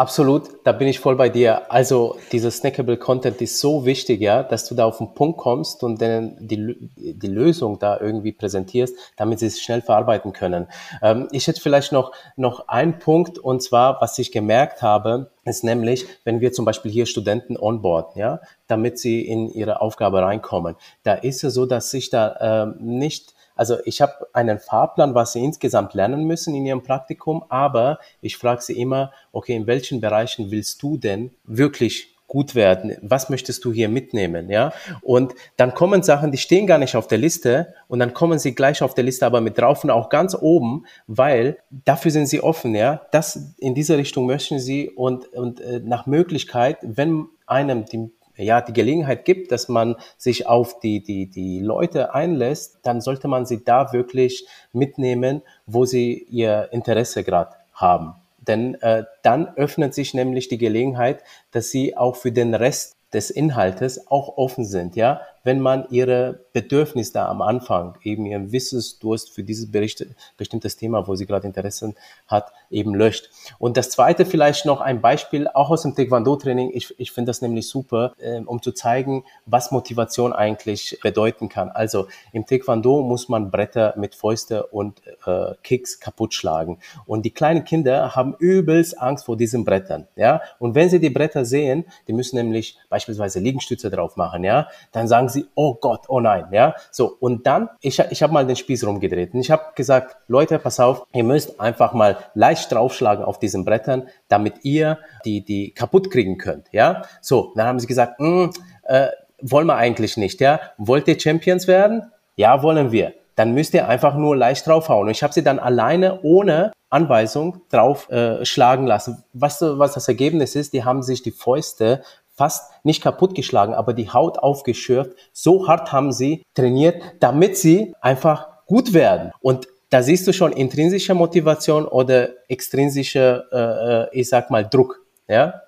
[SPEAKER 4] Absolut, da bin ich voll bei dir. Also dieser snackable Content ist so wichtig, ja, dass du da auf den Punkt kommst und dann die, die Lösung da irgendwie präsentierst, damit sie es schnell verarbeiten können. Ähm, ich hätte vielleicht noch, noch einen Punkt und zwar, was ich gemerkt habe, ist nämlich, wenn wir zum Beispiel hier Studenten onboarden, ja, damit sie in ihre Aufgabe reinkommen. Da ist es so, dass sich da ähm, nicht also ich habe einen Fahrplan, was sie insgesamt lernen müssen in ihrem Praktikum, aber ich frage sie immer, okay, in welchen Bereichen willst du denn wirklich gut werden? Was möchtest du hier mitnehmen? Ja, und dann kommen Sachen, die stehen gar nicht auf der Liste und dann kommen sie gleich auf der Liste aber mit drauf und auch ganz oben, weil dafür sind sie offen. Ja, das in diese Richtung möchten sie und, und äh, nach Möglichkeit, wenn einem die ja, die Gelegenheit gibt, dass man sich auf die, die, die Leute einlässt, dann sollte man sie da wirklich mitnehmen, wo sie ihr Interesse gerade haben. Denn äh, dann öffnet sich nämlich die Gelegenheit, dass sie auch für den Rest des Inhaltes auch offen sind, ja, wenn man ihre Bedürfnisse am Anfang, eben ihren Wissensdurst für dieses Bericht, bestimmtes Thema, wo sie gerade Interesse hat, eben löscht. Und das zweite vielleicht noch ein Beispiel, auch aus dem Taekwondo-Training. Ich, ich finde das nämlich super, äh, um zu zeigen, was Motivation eigentlich bedeuten kann. Also im Taekwondo muss man Bretter mit Fäuste und äh, Kicks kaputt schlagen. Und die kleinen Kinder haben übelst Angst vor diesen Brettern. Ja? Und wenn sie die Bretter sehen, die müssen nämlich beispielsweise Liegenstütze drauf machen, ja, dann sagen sie, oh Gott, oh nein, ja. So, und dann, ich, ich habe mal den Spieß rumgedreht und ich habe gesagt, Leute, pass auf, ihr müsst einfach mal leicht draufschlagen auf diesen Brettern, damit ihr die, die kaputt kriegen könnt, ja. So, dann haben sie gesagt, mm, äh, wollen wir eigentlich nicht, ja. Wollt ihr Champions werden? Ja, wollen wir dann müsst ihr einfach nur leicht draufhauen. Und ich habe sie dann alleine ohne Anweisung drauf äh, lassen. Weißt du, was das Ergebnis ist? Die haben sich die Fäuste fast nicht kaputtgeschlagen, aber die Haut aufgeschürft. So hart haben sie trainiert, damit sie einfach gut werden. Und da siehst du schon intrinsische Motivation oder extrinsische, äh, äh ich sag mal, Druck. Ja,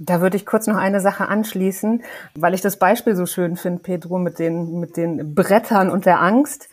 [SPEAKER 3] da würde ich kurz noch eine Sache anschließen, weil ich das Beispiel so schön finde, Pedro, mit den, mit den Brettern und der Angst.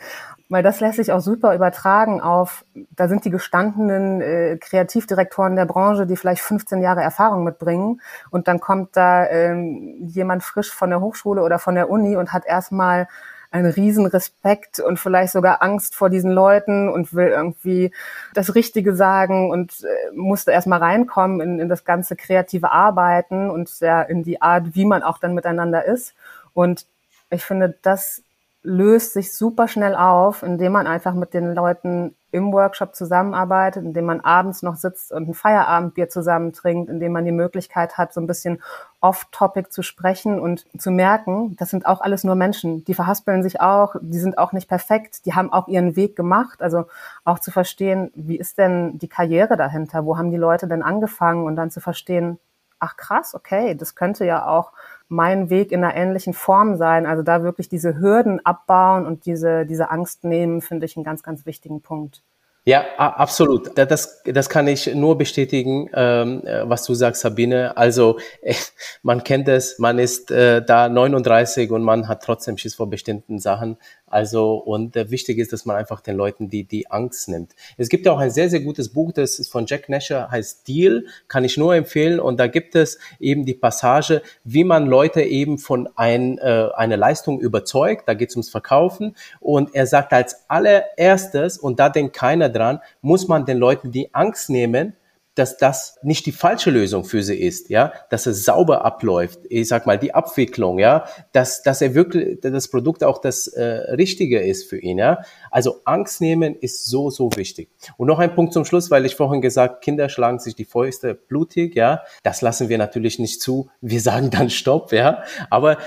[SPEAKER 3] Weil das lässt sich auch super übertragen auf, da sind die gestandenen äh, Kreativdirektoren der Branche, die vielleicht 15 Jahre Erfahrung mitbringen. Und dann kommt da ähm, jemand frisch von der Hochschule oder von der Uni und hat erstmal einen riesen Respekt und vielleicht sogar Angst vor diesen Leuten und will irgendwie das Richtige sagen und äh, musste erstmal reinkommen in, in das ganze kreative Arbeiten und ja, in die Art, wie man auch dann miteinander ist. Und ich finde, das löst sich super schnell auf, indem man einfach mit den Leuten im Workshop zusammenarbeitet, indem man abends noch sitzt und ein Feierabendbier zusammen trinkt, indem man die Möglichkeit hat, so ein bisschen off-topic zu sprechen und zu merken, das sind auch alles nur Menschen. Die verhaspeln sich auch, die sind auch nicht perfekt, die haben auch ihren Weg gemacht. Also auch zu verstehen, wie ist denn die Karriere dahinter? Wo haben die Leute denn angefangen? Und dann zu verstehen, ach krass, okay, das könnte ja auch mein Weg in einer ähnlichen Form sein. Also da wirklich diese Hürden abbauen und diese, diese Angst nehmen, finde ich einen ganz, ganz wichtigen Punkt.
[SPEAKER 4] Ja, absolut. Das, das kann ich nur bestätigen, ähm, äh, was du sagst, Sabine. Also äh, man kennt es, man ist äh, da 39 und man hat trotzdem Schiss vor bestimmten Sachen. Also und äh, wichtig ist, dass man einfach den Leuten die die Angst nimmt. Es gibt ja auch ein sehr sehr gutes Buch, das ist von Jack Nasher, heißt Deal, kann ich nur empfehlen. Und da gibt es eben die Passage, wie man Leute eben von ein, äh, einer Leistung überzeugt. Da geht es ums Verkaufen und er sagt als allererstes und da denkt keiner dran, muss man den Leuten die Angst nehmen, dass das nicht die falsche Lösung für sie ist, ja, dass es sauber abläuft, ich sag mal, die Abwicklung, ja, dass, dass er wirklich, das Produkt auch das äh, Richtige ist für ihn, ja. Also Angst nehmen ist so, so wichtig. Und noch ein Punkt zum Schluss, weil ich vorhin gesagt, Kinder schlagen sich die Fäuste blutig, ja. Das lassen wir natürlich nicht zu. Wir sagen dann Stopp, ja. Aber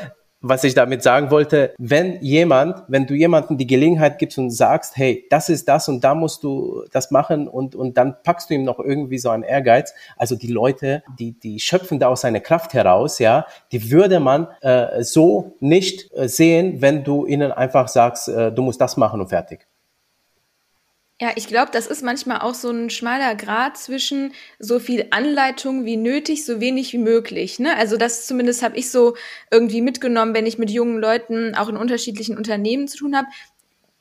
[SPEAKER 4] was ich damit sagen wollte, wenn jemand, wenn du jemandem die Gelegenheit gibst und sagst, hey, das ist das und da musst du das machen und, und dann packst du ihm noch irgendwie so einen Ehrgeiz. Also die Leute, die, die schöpfen da aus seiner Kraft heraus, ja, die würde man äh, so nicht äh, sehen, wenn du ihnen einfach sagst, äh, du musst das machen und fertig.
[SPEAKER 1] Ja, ich glaube, das ist manchmal auch so ein schmaler Grad zwischen so viel Anleitung wie nötig, so wenig wie möglich. Ne? Also das zumindest habe ich so irgendwie mitgenommen, wenn ich mit jungen Leuten auch in unterschiedlichen Unternehmen zu tun habe.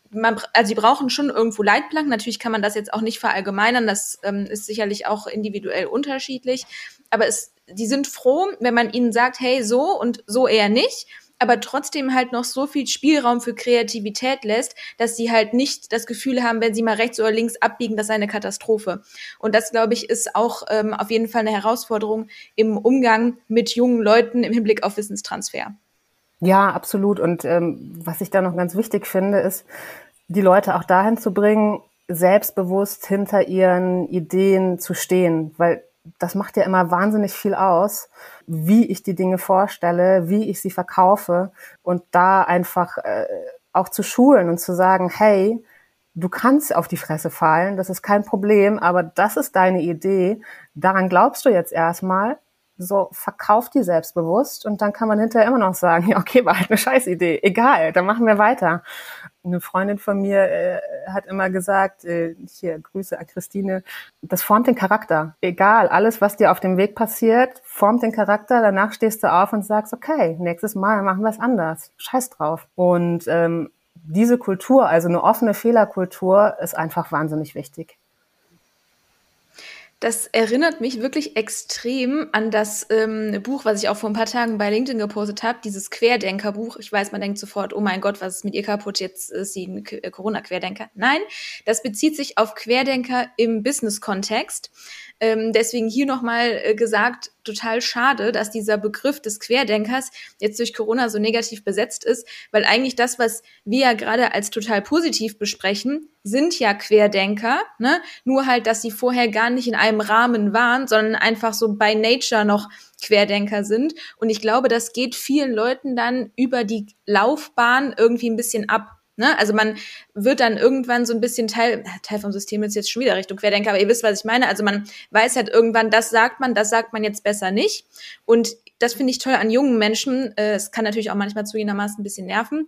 [SPEAKER 1] Man, also sie brauchen schon irgendwo Leitplanken. Natürlich kann man das jetzt auch nicht verallgemeinern. Das ähm, ist sicherlich auch individuell unterschiedlich. Aber es, die sind froh, wenn man ihnen sagt, hey, so und so eher nicht aber trotzdem halt noch so viel Spielraum für Kreativität lässt, dass sie halt nicht das Gefühl haben, wenn sie mal rechts oder links abbiegen, das sei eine Katastrophe. Und das, glaube ich, ist auch ähm, auf jeden Fall eine Herausforderung im Umgang mit jungen Leuten im Hinblick auf Wissenstransfer.
[SPEAKER 3] Ja, absolut. Und ähm, was ich da noch ganz wichtig finde, ist, die Leute auch dahin zu bringen, selbstbewusst hinter ihren Ideen zu stehen, weil das macht ja immer wahnsinnig viel aus, wie ich die Dinge vorstelle, wie ich sie verkaufe und da einfach äh, auch zu schulen und zu sagen, hey, du kannst auf die Fresse fallen, das ist kein Problem, aber das ist deine Idee, daran glaubst du jetzt erstmal, so verkauf die selbstbewusst und dann kann man hinterher immer noch sagen, ja, okay, war halt eine Scheißidee, egal, dann machen wir weiter eine Freundin von mir äh, hat immer gesagt, äh, hier Grüße an Christine, das formt den Charakter. Egal, alles, was dir auf dem Weg passiert, formt den Charakter. Danach stehst du auf und sagst, okay, nächstes Mal machen wir es anders. Scheiß drauf. Und ähm, diese Kultur, also eine offene Fehlerkultur, ist einfach wahnsinnig wichtig.
[SPEAKER 1] Das erinnert mich wirklich extrem an das ähm, Buch, was ich auch vor ein paar Tagen bei LinkedIn gepostet habe, dieses Querdenker-Buch. Ich weiß, man denkt sofort, oh mein Gott, was ist mit ihr kaputt? Jetzt ist sie ein äh, Corona-Querdenker. Nein, das bezieht sich auf Querdenker im Business-Kontext. Ähm, deswegen hier nochmal äh, gesagt, total schade, dass dieser Begriff des Querdenkers jetzt durch Corona so negativ besetzt ist, weil eigentlich das, was wir ja gerade als total positiv besprechen, sind ja Querdenker, ne? Nur halt, dass sie vorher gar nicht in einem Rahmen waren, sondern einfach so by nature noch Querdenker sind. Und ich glaube, das geht vielen Leuten dann über die Laufbahn irgendwie ein bisschen ab. Ne? Also man wird dann irgendwann so ein bisschen Teil, Teil vom System ist jetzt schon wieder Richtung Querdenker, aber ihr wisst, was ich meine. Also man weiß halt irgendwann, das sagt man, das sagt man jetzt besser nicht. Und das finde ich toll an jungen Menschen. Äh, es kann natürlich auch manchmal zugegebenermaßen ein bisschen nerven.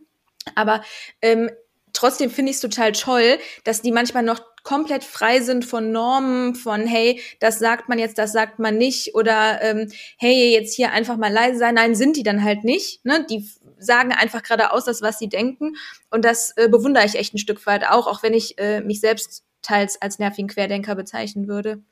[SPEAKER 1] Aber ähm, trotzdem finde ich es total toll, dass die manchmal noch komplett frei sind von Normen, von hey, das sagt man jetzt, das sagt man nicht oder ähm, hey, jetzt hier einfach mal leise sein. Nein, sind die dann halt nicht. Ne? Die sagen einfach geradeaus das, was sie denken. Und das äh, bewundere ich echt ein Stück weit auch, auch wenn ich äh, mich selbst teils als nervigen Querdenker bezeichnen würde.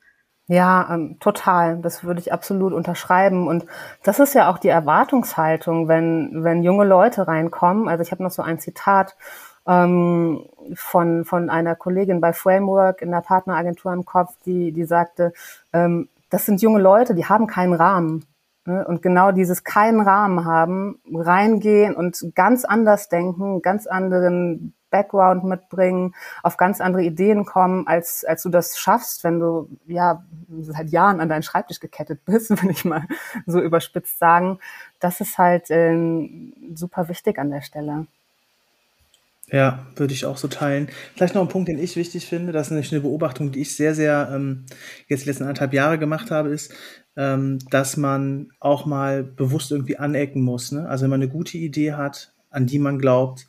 [SPEAKER 3] Ja, ähm, total. Das würde ich absolut unterschreiben. Und das ist ja auch die Erwartungshaltung, wenn, wenn junge Leute reinkommen. Also ich habe noch so ein Zitat ähm, von, von einer Kollegin bei Framework in der Partneragentur im Kopf, die, die sagte, ähm, das sind junge Leute, die haben keinen Rahmen. Ne? Und genau dieses keinen Rahmen haben, reingehen und ganz anders denken, ganz anderen Background mitbringen, auf ganz andere Ideen kommen, als, als du das schaffst, wenn du ja seit Jahren an deinen Schreibtisch gekettet bist, wenn ich mal so überspitzt sagen. Das ist halt äh, super wichtig an der Stelle.
[SPEAKER 2] Ja, würde ich auch so teilen. Vielleicht noch ein Punkt, den ich wichtig finde, das ist nämlich eine Beobachtung, die ich sehr, sehr ähm, jetzt die letzten anderthalb Jahre gemacht habe, ist, ähm, dass man auch mal bewusst irgendwie anecken muss. Ne? Also wenn man eine gute Idee hat, an die man glaubt,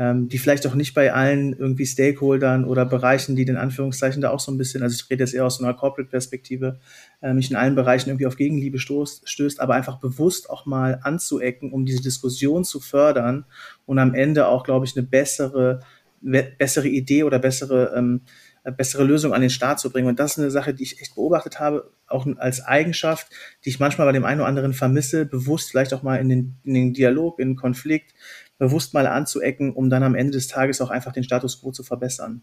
[SPEAKER 2] ähm, die vielleicht auch nicht bei allen irgendwie Stakeholdern oder Bereichen, die in Anführungszeichen da auch so ein bisschen, also ich rede jetzt eher aus so einer Corporate-Perspektive, äh, nicht in allen Bereichen irgendwie auf Gegenliebe stoßt, stößt, aber einfach bewusst auch mal anzuecken, um diese Diskussion zu fördern und am Ende auch, glaube ich, eine bessere, bessere Idee oder bessere ähm, bessere Lösung an den Start zu bringen. Und das ist eine Sache, die ich echt beobachtet habe, auch als Eigenschaft, die ich manchmal bei dem einen oder anderen vermisse, bewusst vielleicht auch mal in den, in den Dialog, in den Konflikt, bewusst mal anzuecken, um dann am Ende des Tages auch einfach den Status quo zu verbessern.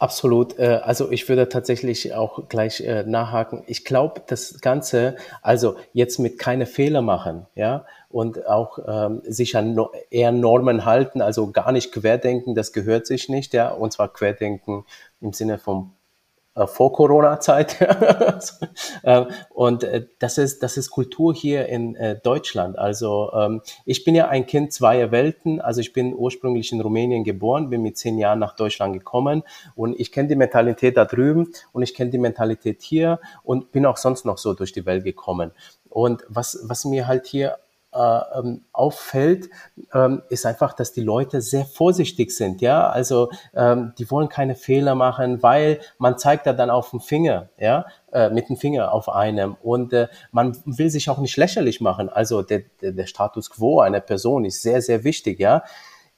[SPEAKER 4] Absolut. Äh, also ich würde tatsächlich auch gleich äh, nachhaken. Ich glaube, das Ganze, also jetzt mit keine Fehler machen, ja, und auch ähm, sich an eher Normen halten, also gar nicht querdenken, das gehört sich nicht, ja, und zwar querdenken im Sinne von vor Corona-Zeit. äh, und äh, das ist das ist Kultur hier in äh, Deutschland. Also ähm, ich bin ja ein Kind zweier Welten. Also ich bin ursprünglich in Rumänien geboren, bin mit zehn Jahren nach Deutschland gekommen und ich kenne die Mentalität da drüben und ich kenne die Mentalität hier und bin auch sonst noch so durch die Welt gekommen. Und was was mir halt hier äh, ähm, auffällt, ähm, ist einfach, dass die Leute sehr vorsichtig sind. Ja, also ähm, die wollen keine Fehler machen, weil man zeigt da dann auf den Finger, ja, äh, mit dem Finger auf einem und äh, man will sich auch nicht lächerlich machen. Also der, der, der Status quo einer Person ist sehr, sehr wichtig. Ja,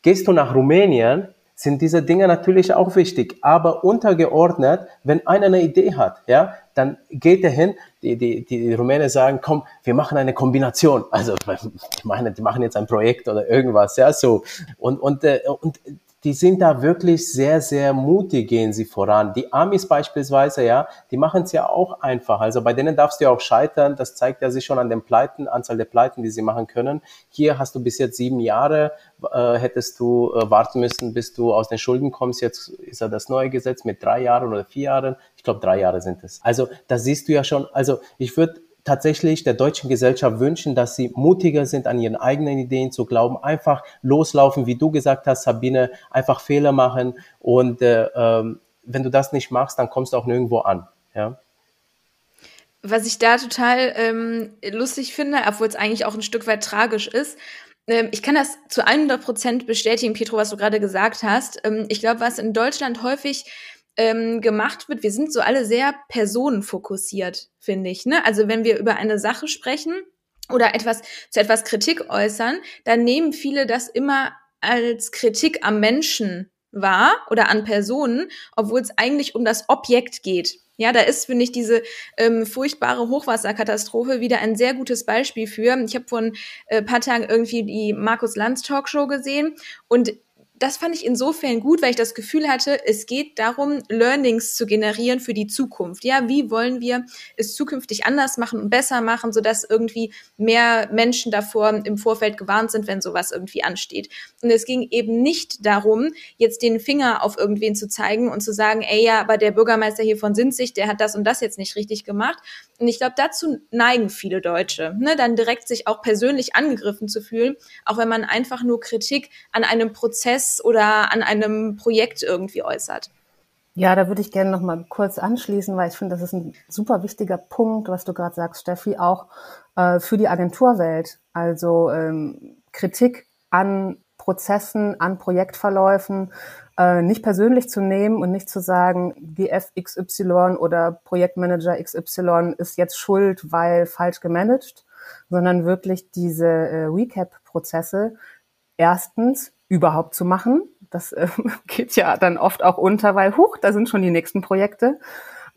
[SPEAKER 4] gehst du nach Rumänien, sind diese Dinge natürlich auch wichtig, aber untergeordnet, wenn einer eine Idee hat, ja, dann geht er hin, die, die, die Rumänen sagen, komm, wir machen eine Kombination. Also, ich meine, die machen jetzt ein Projekt oder irgendwas, ja, so. Und, und, äh, und die sind da wirklich sehr, sehr mutig, gehen sie voran. Die Amis beispielsweise, ja, die machen es ja auch einfach. Also bei denen darfst du ja auch scheitern. Das zeigt ja sich schon an den Pleiten, Anzahl der Pleiten, die sie machen können. Hier hast du bis jetzt sieben Jahre, äh, hättest du äh, warten müssen, bis du aus den Schulden kommst. Jetzt ist ja das neue Gesetz mit drei Jahren oder vier Jahren. Ich glaube, drei Jahre sind es. Also da siehst du ja schon, also ich würde tatsächlich der deutschen Gesellschaft wünschen, dass sie mutiger sind, an ihren eigenen Ideen zu glauben, einfach loslaufen, wie du gesagt hast, Sabine, einfach Fehler machen und äh, ähm, wenn du das nicht machst, dann kommst du auch nirgendwo an. Ja.
[SPEAKER 1] Was ich da total ähm, lustig finde, obwohl es eigentlich auch ein Stück weit tragisch ist, ähm, ich kann das zu 100 Prozent bestätigen, Petro, was du gerade gesagt hast. Ähm, ich glaube, was in Deutschland häufig ähm, gemacht wird, wir sind so alle sehr personenfokussiert, finde ich. Ne? Also wenn wir über eine Sache sprechen oder etwas zu etwas Kritik äußern, dann nehmen viele das immer als Kritik am Menschen wahr oder an Personen, obwohl es eigentlich um das Objekt geht. Ja, da ist, finde ich, diese ähm, furchtbare Hochwasserkatastrophe wieder ein sehr gutes Beispiel für. Ich habe vor ein äh, paar Tagen irgendwie die Markus Lanz Talkshow gesehen und das fand ich insofern gut, weil ich das Gefühl hatte, es geht darum, Learnings zu generieren für die Zukunft. Ja, wie wollen wir es zukünftig anders machen und besser machen, sodass irgendwie mehr Menschen davor im Vorfeld gewarnt sind, wenn sowas irgendwie ansteht. Und es ging eben nicht darum, jetzt den Finger auf irgendwen zu zeigen und zu sagen, ey, ja, aber der Bürgermeister hier von Sinzig, der hat das und das jetzt nicht richtig gemacht. Und ich glaube, dazu neigen viele Deutsche, ne, dann direkt sich auch persönlich angegriffen zu fühlen, auch wenn man einfach nur Kritik an einem Prozess oder an einem Projekt irgendwie äußert.
[SPEAKER 3] Ja, da würde ich gerne noch mal kurz anschließen, weil ich finde, das ist ein super wichtiger Punkt, was du gerade sagst, Steffi, auch äh, für die Agenturwelt. Also ähm, Kritik an Prozessen, an Projektverläufen äh, nicht persönlich zu nehmen und nicht zu sagen, GF XY oder Projektmanager XY ist jetzt schuld, weil falsch gemanagt, sondern wirklich diese äh, Recap-Prozesse erstens überhaupt zu machen. Das äh, geht ja dann oft auch unter, weil, huch, da sind schon die nächsten Projekte.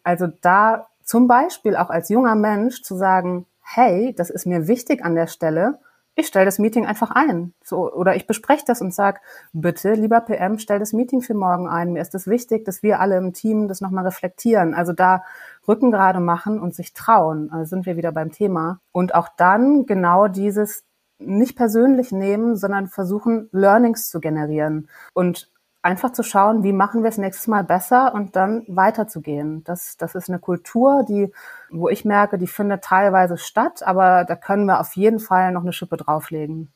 [SPEAKER 3] Also da zum Beispiel auch als junger Mensch zu sagen, hey, das ist mir wichtig an der Stelle, ich stelle das Meeting einfach ein. So, oder ich bespreche das und sage, bitte, lieber PM, stell das Meeting für morgen ein. Mir ist es das wichtig, dass wir alle im Team das nochmal reflektieren. Also da Rücken gerade machen und sich trauen. Also sind wir wieder beim Thema. Und auch dann genau dieses nicht persönlich nehmen, sondern versuchen, Learnings zu generieren und einfach zu schauen, wie machen wir es nächstes Mal besser und dann weiterzugehen. Das, das ist eine Kultur, die, wo ich merke, die findet teilweise statt, aber da können wir auf jeden Fall noch eine Schippe drauflegen.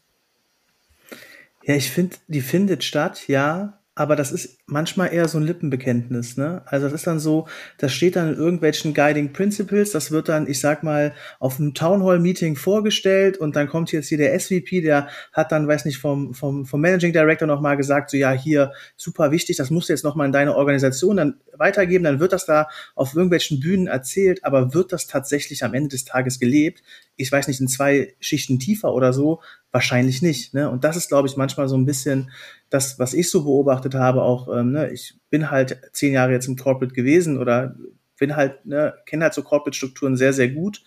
[SPEAKER 2] Ja, ich finde, die findet statt, ja, aber das ist manchmal eher so ein Lippenbekenntnis, ne? Also das ist dann so, das steht dann in irgendwelchen Guiding Principles, das wird dann, ich sag mal, auf einem Town Hall Meeting vorgestellt und dann kommt jetzt hier der SVP, der hat dann, weiß nicht, vom, vom, vom Managing Director nochmal gesagt, so ja, hier, super wichtig, das musst du jetzt nochmal in deine Organisation dann weitergeben, dann wird das da auf irgendwelchen Bühnen erzählt, aber wird das tatsächlich am Ende des Tages gelebt? Ich weiß nicht, in zwei Schichten tiefer oder so, wahrscheinlich nicht, ne? Und das ist, glaube ich, manchmal so ein bisschen das, was ich so beobachtet habe, auch, ähm, ne, ich bin halt zehn Jahre jetzt im Corporate gewesen oder bin halt, ne, kenne halt so Corporate-Strukturen sehr, sehr gut.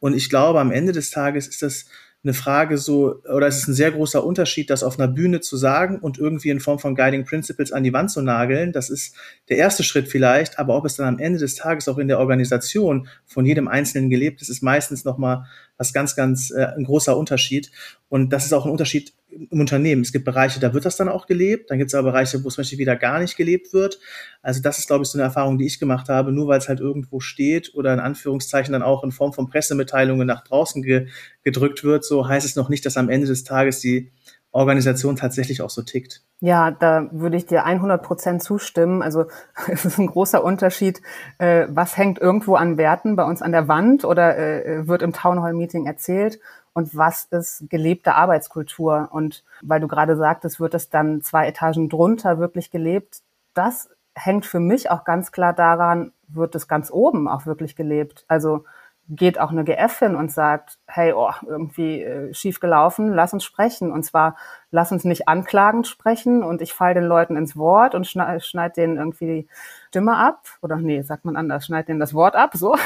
[SPEAKER 2] Und ich glaube, am Ende des Tages ist das eine Frage so, oder es ist ein sehr großer Unterschied, das auf einer Bühne zu sagen und irgendwie in Form von Guiding Principles an die Wand zu nageln. Das ist der erste Schritt vielleicht, aber ob es dann am Ende des Tages auch in der Organisation von jedem Einzelnen gelebt ist, ist meistens nochmal was ganz, ganz äh, ein großer Unterschied. Und das ist auch ein Unterschied im Unternehmen. Es gibt Bereiche, da wird das dann auch gelebt. Dann gibt es aber Bereiche, wo es Beispiel wieder gar nicht gelebt wird. Also das ist, glaube ich, so eine Erfahrung, die ich gemacht habe. Nur weil es halt irgendwo steht oder in Anführungszeichen dann auch in Form von Pressemitteilungen nach draußen ge gedrückt wird, so heißt es noch nicht, dass am Ende des Tages die Organisation tatsächlich auch so tickt.
[SPEAKER 3] Ja, da würde ich dir 100 Prozent zustimmen. Also es ist ein großer Unterschied, äh, was hängt irgendwo an Werten bei uns an der Wand oder äh, wird im Town Hall Meeting erzählt und was ist gelebte Arbeitskultur. Und weil du gerade sagtest, wird es dann zwei Etagen drunter wirklich gelebt. Das hängt für mich auch ganz klar daran, wird es ganz oben auch wirklich gelebt. Also geht auch eine GF hin und sagt, hey, oh, irgendwie äh, schief gelaufen, lass uns sprechen. Und zwar, lass uns nicht anklagend sprechen und ich fall den Leuten ins Wort und schneid, schneid denen irgendwie die Stimme ab. Oder nee, sagt man anders, schneid denen das Wort ab, so.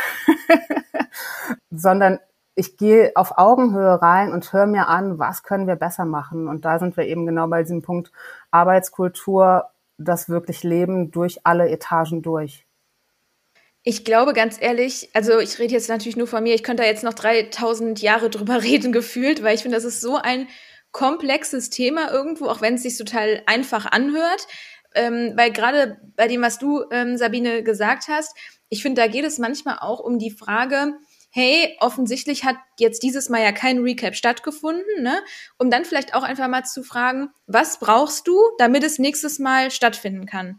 [SPEAKER 3] Sondern ich gehe auf Augenhöhe rein und höre mir an, was können wir besser machen. Und da sind wir eben genau bei diesem Punkt Arbeitskultur, das wirklich Leben durch alle Etagen durch.
[SPEAKER 1] Ich glaube ganz ehrlich, also ich rede jetzt natürlich nur von mir, ich könnte da jetzt noch 3000 Jahre drüber reden gefühlt, weil ich finde, das ist so ein komplexes Thema irgendwo, auch wenn es sich total einfach anhört. Ähm, weil gerade bei dem, was du, ähm, Sabine, gesagt hast, ich finde, da geht es manchmal auch um die Frage, hey, offensichtlich hat jetzt dieses Mal ja kein Recap stattgefunden, ne? Um dann vielleicht auch einfach mal zu fragen, was brauchst du, damit es nächstes Mal stattfinden kann?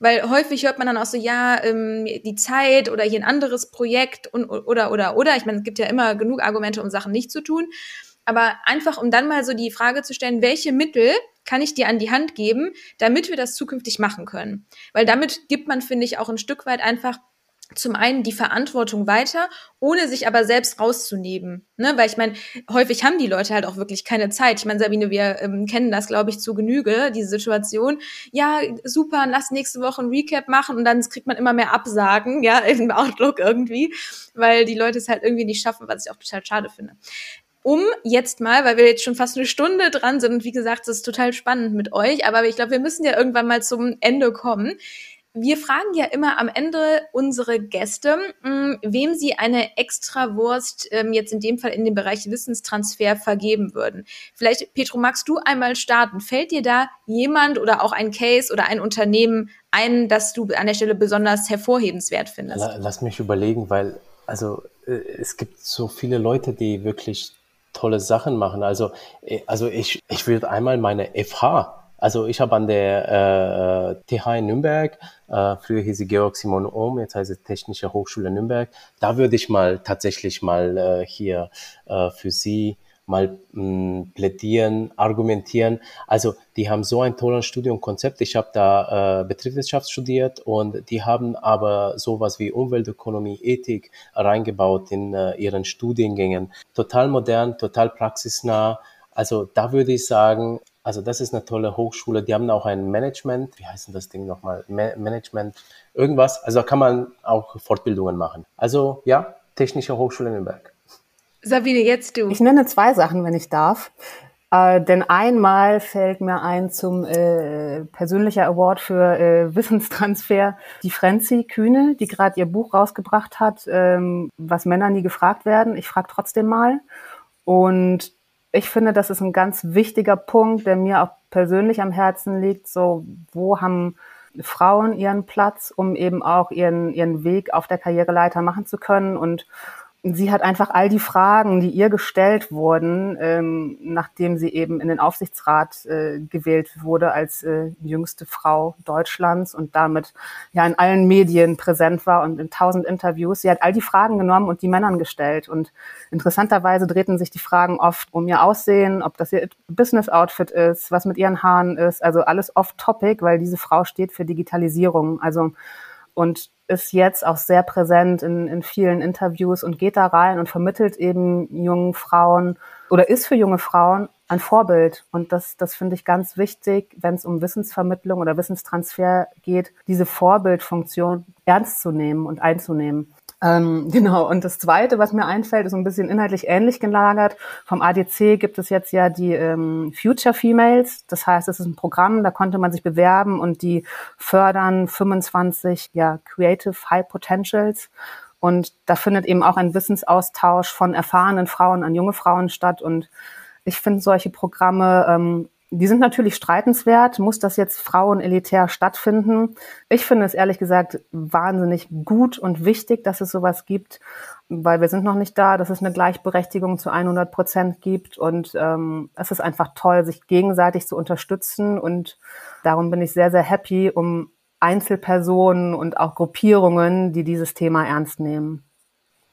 [SPEAKER 1] Weil häufig hört man dann auch so, ja, ähm, die Zeit oder hier ein anderes Projekt und oder oder oder. Ich meine, es gibt ja immer genug Argumente, um Sachen nicht zu tun. Aber einfach, um dann mal so die Frage zu stellen, welche Mittel kann ich dir an die Hand geben, damit wir das zukünftig machen können? Weil damit gibt man, finde ich, auch ein Stück weit einfach zum einen die Verantwortung weiter, ohne sich aber selbst rauszunehmen. Ne? Weil ich meine, häufig haben die Leute halt auch wirklich keine Zeit. Ich meine, Sabine, wir ähm, kennen das, glaube ich, zu Genüge, diese Situation. Ja, super, lass nächste Woche ein Recap machen und dann kriegt man immer mehr Absagen, ja, im Outlook irgendwie, weil die Leute es halt irgendwie nicht schaffen, was ich auch total schade finde. um jetzt mal, weil wir jetzt schon fast eine Stunde dran sind und wie gesagt, es ist total spannend mit euch, aber ich glaube, wir müssen ja irgendwann mal zum Ende kommen. Wir fragen ja immer am Ende unsere Gäste, mh, mm, wem sie eine Extrawurst ähm, jetzt in dem Fall in dem Bereich Wissenstransfer vergeben würden. Vielleicht, Petro, magst du einmal starten? Fällt dir da jemand oder auch ein Case oder ein Unternehmen ein, das du an der Stelle besonders hervorhebenswert findest?
[SPEAKER 4] Lass mich überlegen, weil also äh, es gibt so viele Leute, die wirklich tolle Sachen machen. Also, äh, also ich, ich würde einmal meine FH also ich habe an der äh, TH in Nürnberg, äh, früher hieß sie Georg Simon Ohm, jetzt heißt es Technische Hochschule Nürnberg. Da würde ich mal tatsächlich mal äh, hier äh, für Sie mal mh, plädieren, argumentieren. Also die haben so ein tolles Studiumkonzept. Ich habe da äh, Betriebswirtschaft studiert und die haben aber sowas wie Umweltökonomie, Ethik reingebaut in äh, ihren Studiengängen. Total modern, total praxisnah. Also da würde ich sagen, also das ist eine tolle Hochschule. Die haben auch ein Management. Wie heißt denn das Ding nochmal? Ma Management, irgendwas. Also da kann man auch Fortbildungen machen. Also ja, Technische Hochschule Nürnberg.
[SPEAKER 1] Sabine, jetzt du.
[SPEAKER 3] Ich nenne zwei Sachen, wenn ich darf. Äh, denn einmal fällt mir ein zum äh, persönlicher Award für äh, Wissenstransfer die Frenzy Kühne, die gerade ihr Buch rausgebracht hat, ähm, was Männer nie gefragt werden. Ich frage trotzdem mal. Und ich finde, das ist ein ganz wichtiger Punkt, der mir auch persönlich am Herzen liegt. So, wo haben Frauen ihren Platz, um eben auch ihren, ihren Weg auf der Karriereleiter machen zu können und sie hat einfach all die Fragen, die ihr gestellt wurden, ähm, nachdem sie eben in den Aufsichtsrat äh, gewählt wurde als äh, jüngste Frau Deutschlands und damit ja in allen Medien präsent war und in tausend Interviews. Sie hat all die Fragen genommen und die Männern gestellt. Und interessanterweise drehten sich die Fragen oft um ihr Aussehen, ob das ihr Business-Outfit ist, was mit ihren Haaren ist, also alles off-topic, weil diese Frau steht für Digitalisierung. Also und ist jetzt auch sehr präsent in, in vielen Interviews und geht da rein und vermittelt eben jungen Frauen oder ist für junge Frauen ein Vorbild. Und das, das finde ich ganz wichtig, wenn es um Wissensvermittlung oder Wissenstransfer geht, diese Vorbildfunktion ernst zu nehmen und einzunehmen. Ähm, genau. Und das Zweite, was mir einfällt, ist ein bisschen inhaltlich ähnlich gelagert. Vom ADC gibt es jetzt ja die ähm, Future Females. Das heißt, es ist ein Programm, da konnte man sich bewerben und die fördern 25 ja, Creative High Potentials. Und da findet eben auch ein Wissensaustausch von erfahrenen Frauen an junge Frauen statt. Und ich finde solche Programme ähm, die sind natürlich streitenswert. Muss das jetzt Frauen elitär stattfinden? Ich finde es ehrlich gesagt wahnsinnig gut und wichtig, dass es sowas gibt, weil wir sind noch nicht da, dass es eine Gleichberechtigung zu 100 Prozent gibt. Und ähm, es ist einfach toll, sich gegenseitig zu unterstützen. Und darum bin ich sehr, sehr happy um Einzelpersonen und auch Gruppierungen, die dieses Thema ernst nehmen.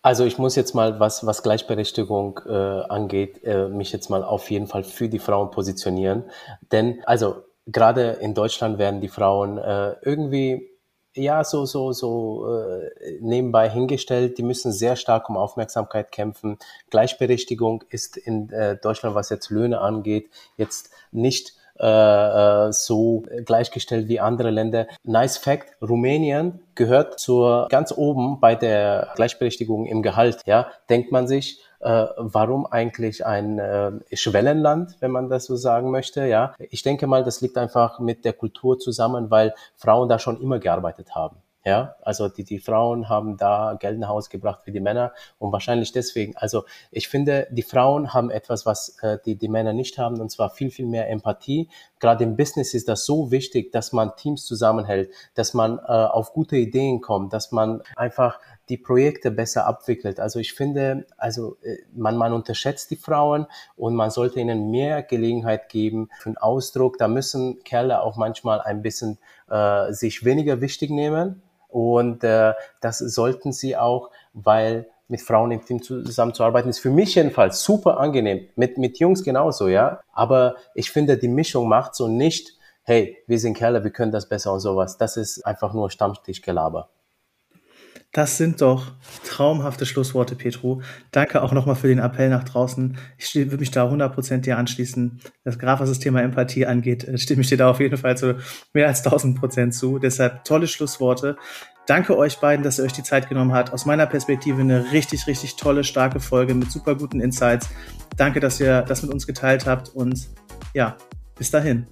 [SPEAKER 4] Also ich muss jetzt mal, was, was Gleichberechtigung äh, angeht, äh, mich jetzt mal auf jeden Fall für die Frauen positionieren. Denn also gerade in Deutschland werden die Frauen äh, irgendwie ja so so so äh, nebenbei hingestellt. Die müssen sehr stark um Aufmerksamkeit kämpfen. Gleichberechtigung ist in äh, Deutschland, was jetzt Löhne angeht, jetzt nicht äh, äh, so gleichgestellt wie andere Länder. Nice Fact, Rumänien gehört zur ganz oben bei der Gleichberechtigung im Gehalt. Ja, denkt man sich, äh, warum eigentlich ein äh, Schwellenland, wenn man das so sagen möchte. Ja, ich denke mal, das liegt einfach mit der Kultur zusammen, weil Frauen da schon immer gearbeitet haben. Ja, also die, die Frauen haben da Geld nach Hause gebracht für die Männer und wahrscheinlich deswegen. Also ich finde, die Frauen haben etwas, was äh, die, die Männer nicht haben und zwar viel, viel mehr Empathie. Gerade im Business ist das so wichtig, dass man Teams zusammenhält, dass man äh, auf gute Ideen kommt, dass man einfach die Projekte besser abwickelt. Also ich finde, also äh, man, man unterschätzt die Frauen und man sollte ihnen mehr Gelegenheit geben für den Ausdruck. Da müssen Kerle auch manchmal ein bisschen äh, sich weniger wichtig nehmen und äh, das sollten sie auch, weil mit Frauen im Team zusammenzuarbeiten, ist für mich jedenfalls super angenehm. Mit, mit Jungs genauso, ja. Aber ich finde, die Mischung macht so nicht, hey, wir sind Kerle, wir können das besser und sowas. Das ist einfach nur Stammtischgelaber.
[SPEAKER 2] Das sind doch traumhafte Schlussworte, Petru. Danke auch nochmal für den Appell nach draußen. Ich würde mich da 100% dir anschließen. Das Graf, was das Thema Empathie angeht, äh, stimme ich dir da auf jeden Fall zu mehr als 1000% zu. Deshalb tolle Schlussworte. Danke euch beiden, dass ihr euch die Zeit genommen habt. Aus meiner Perspektive eine richtig, richtig tolle, starke Folge mit super guten Insights. Danke, dass ihr das mit uns geteilt habt und ja, bis dahin.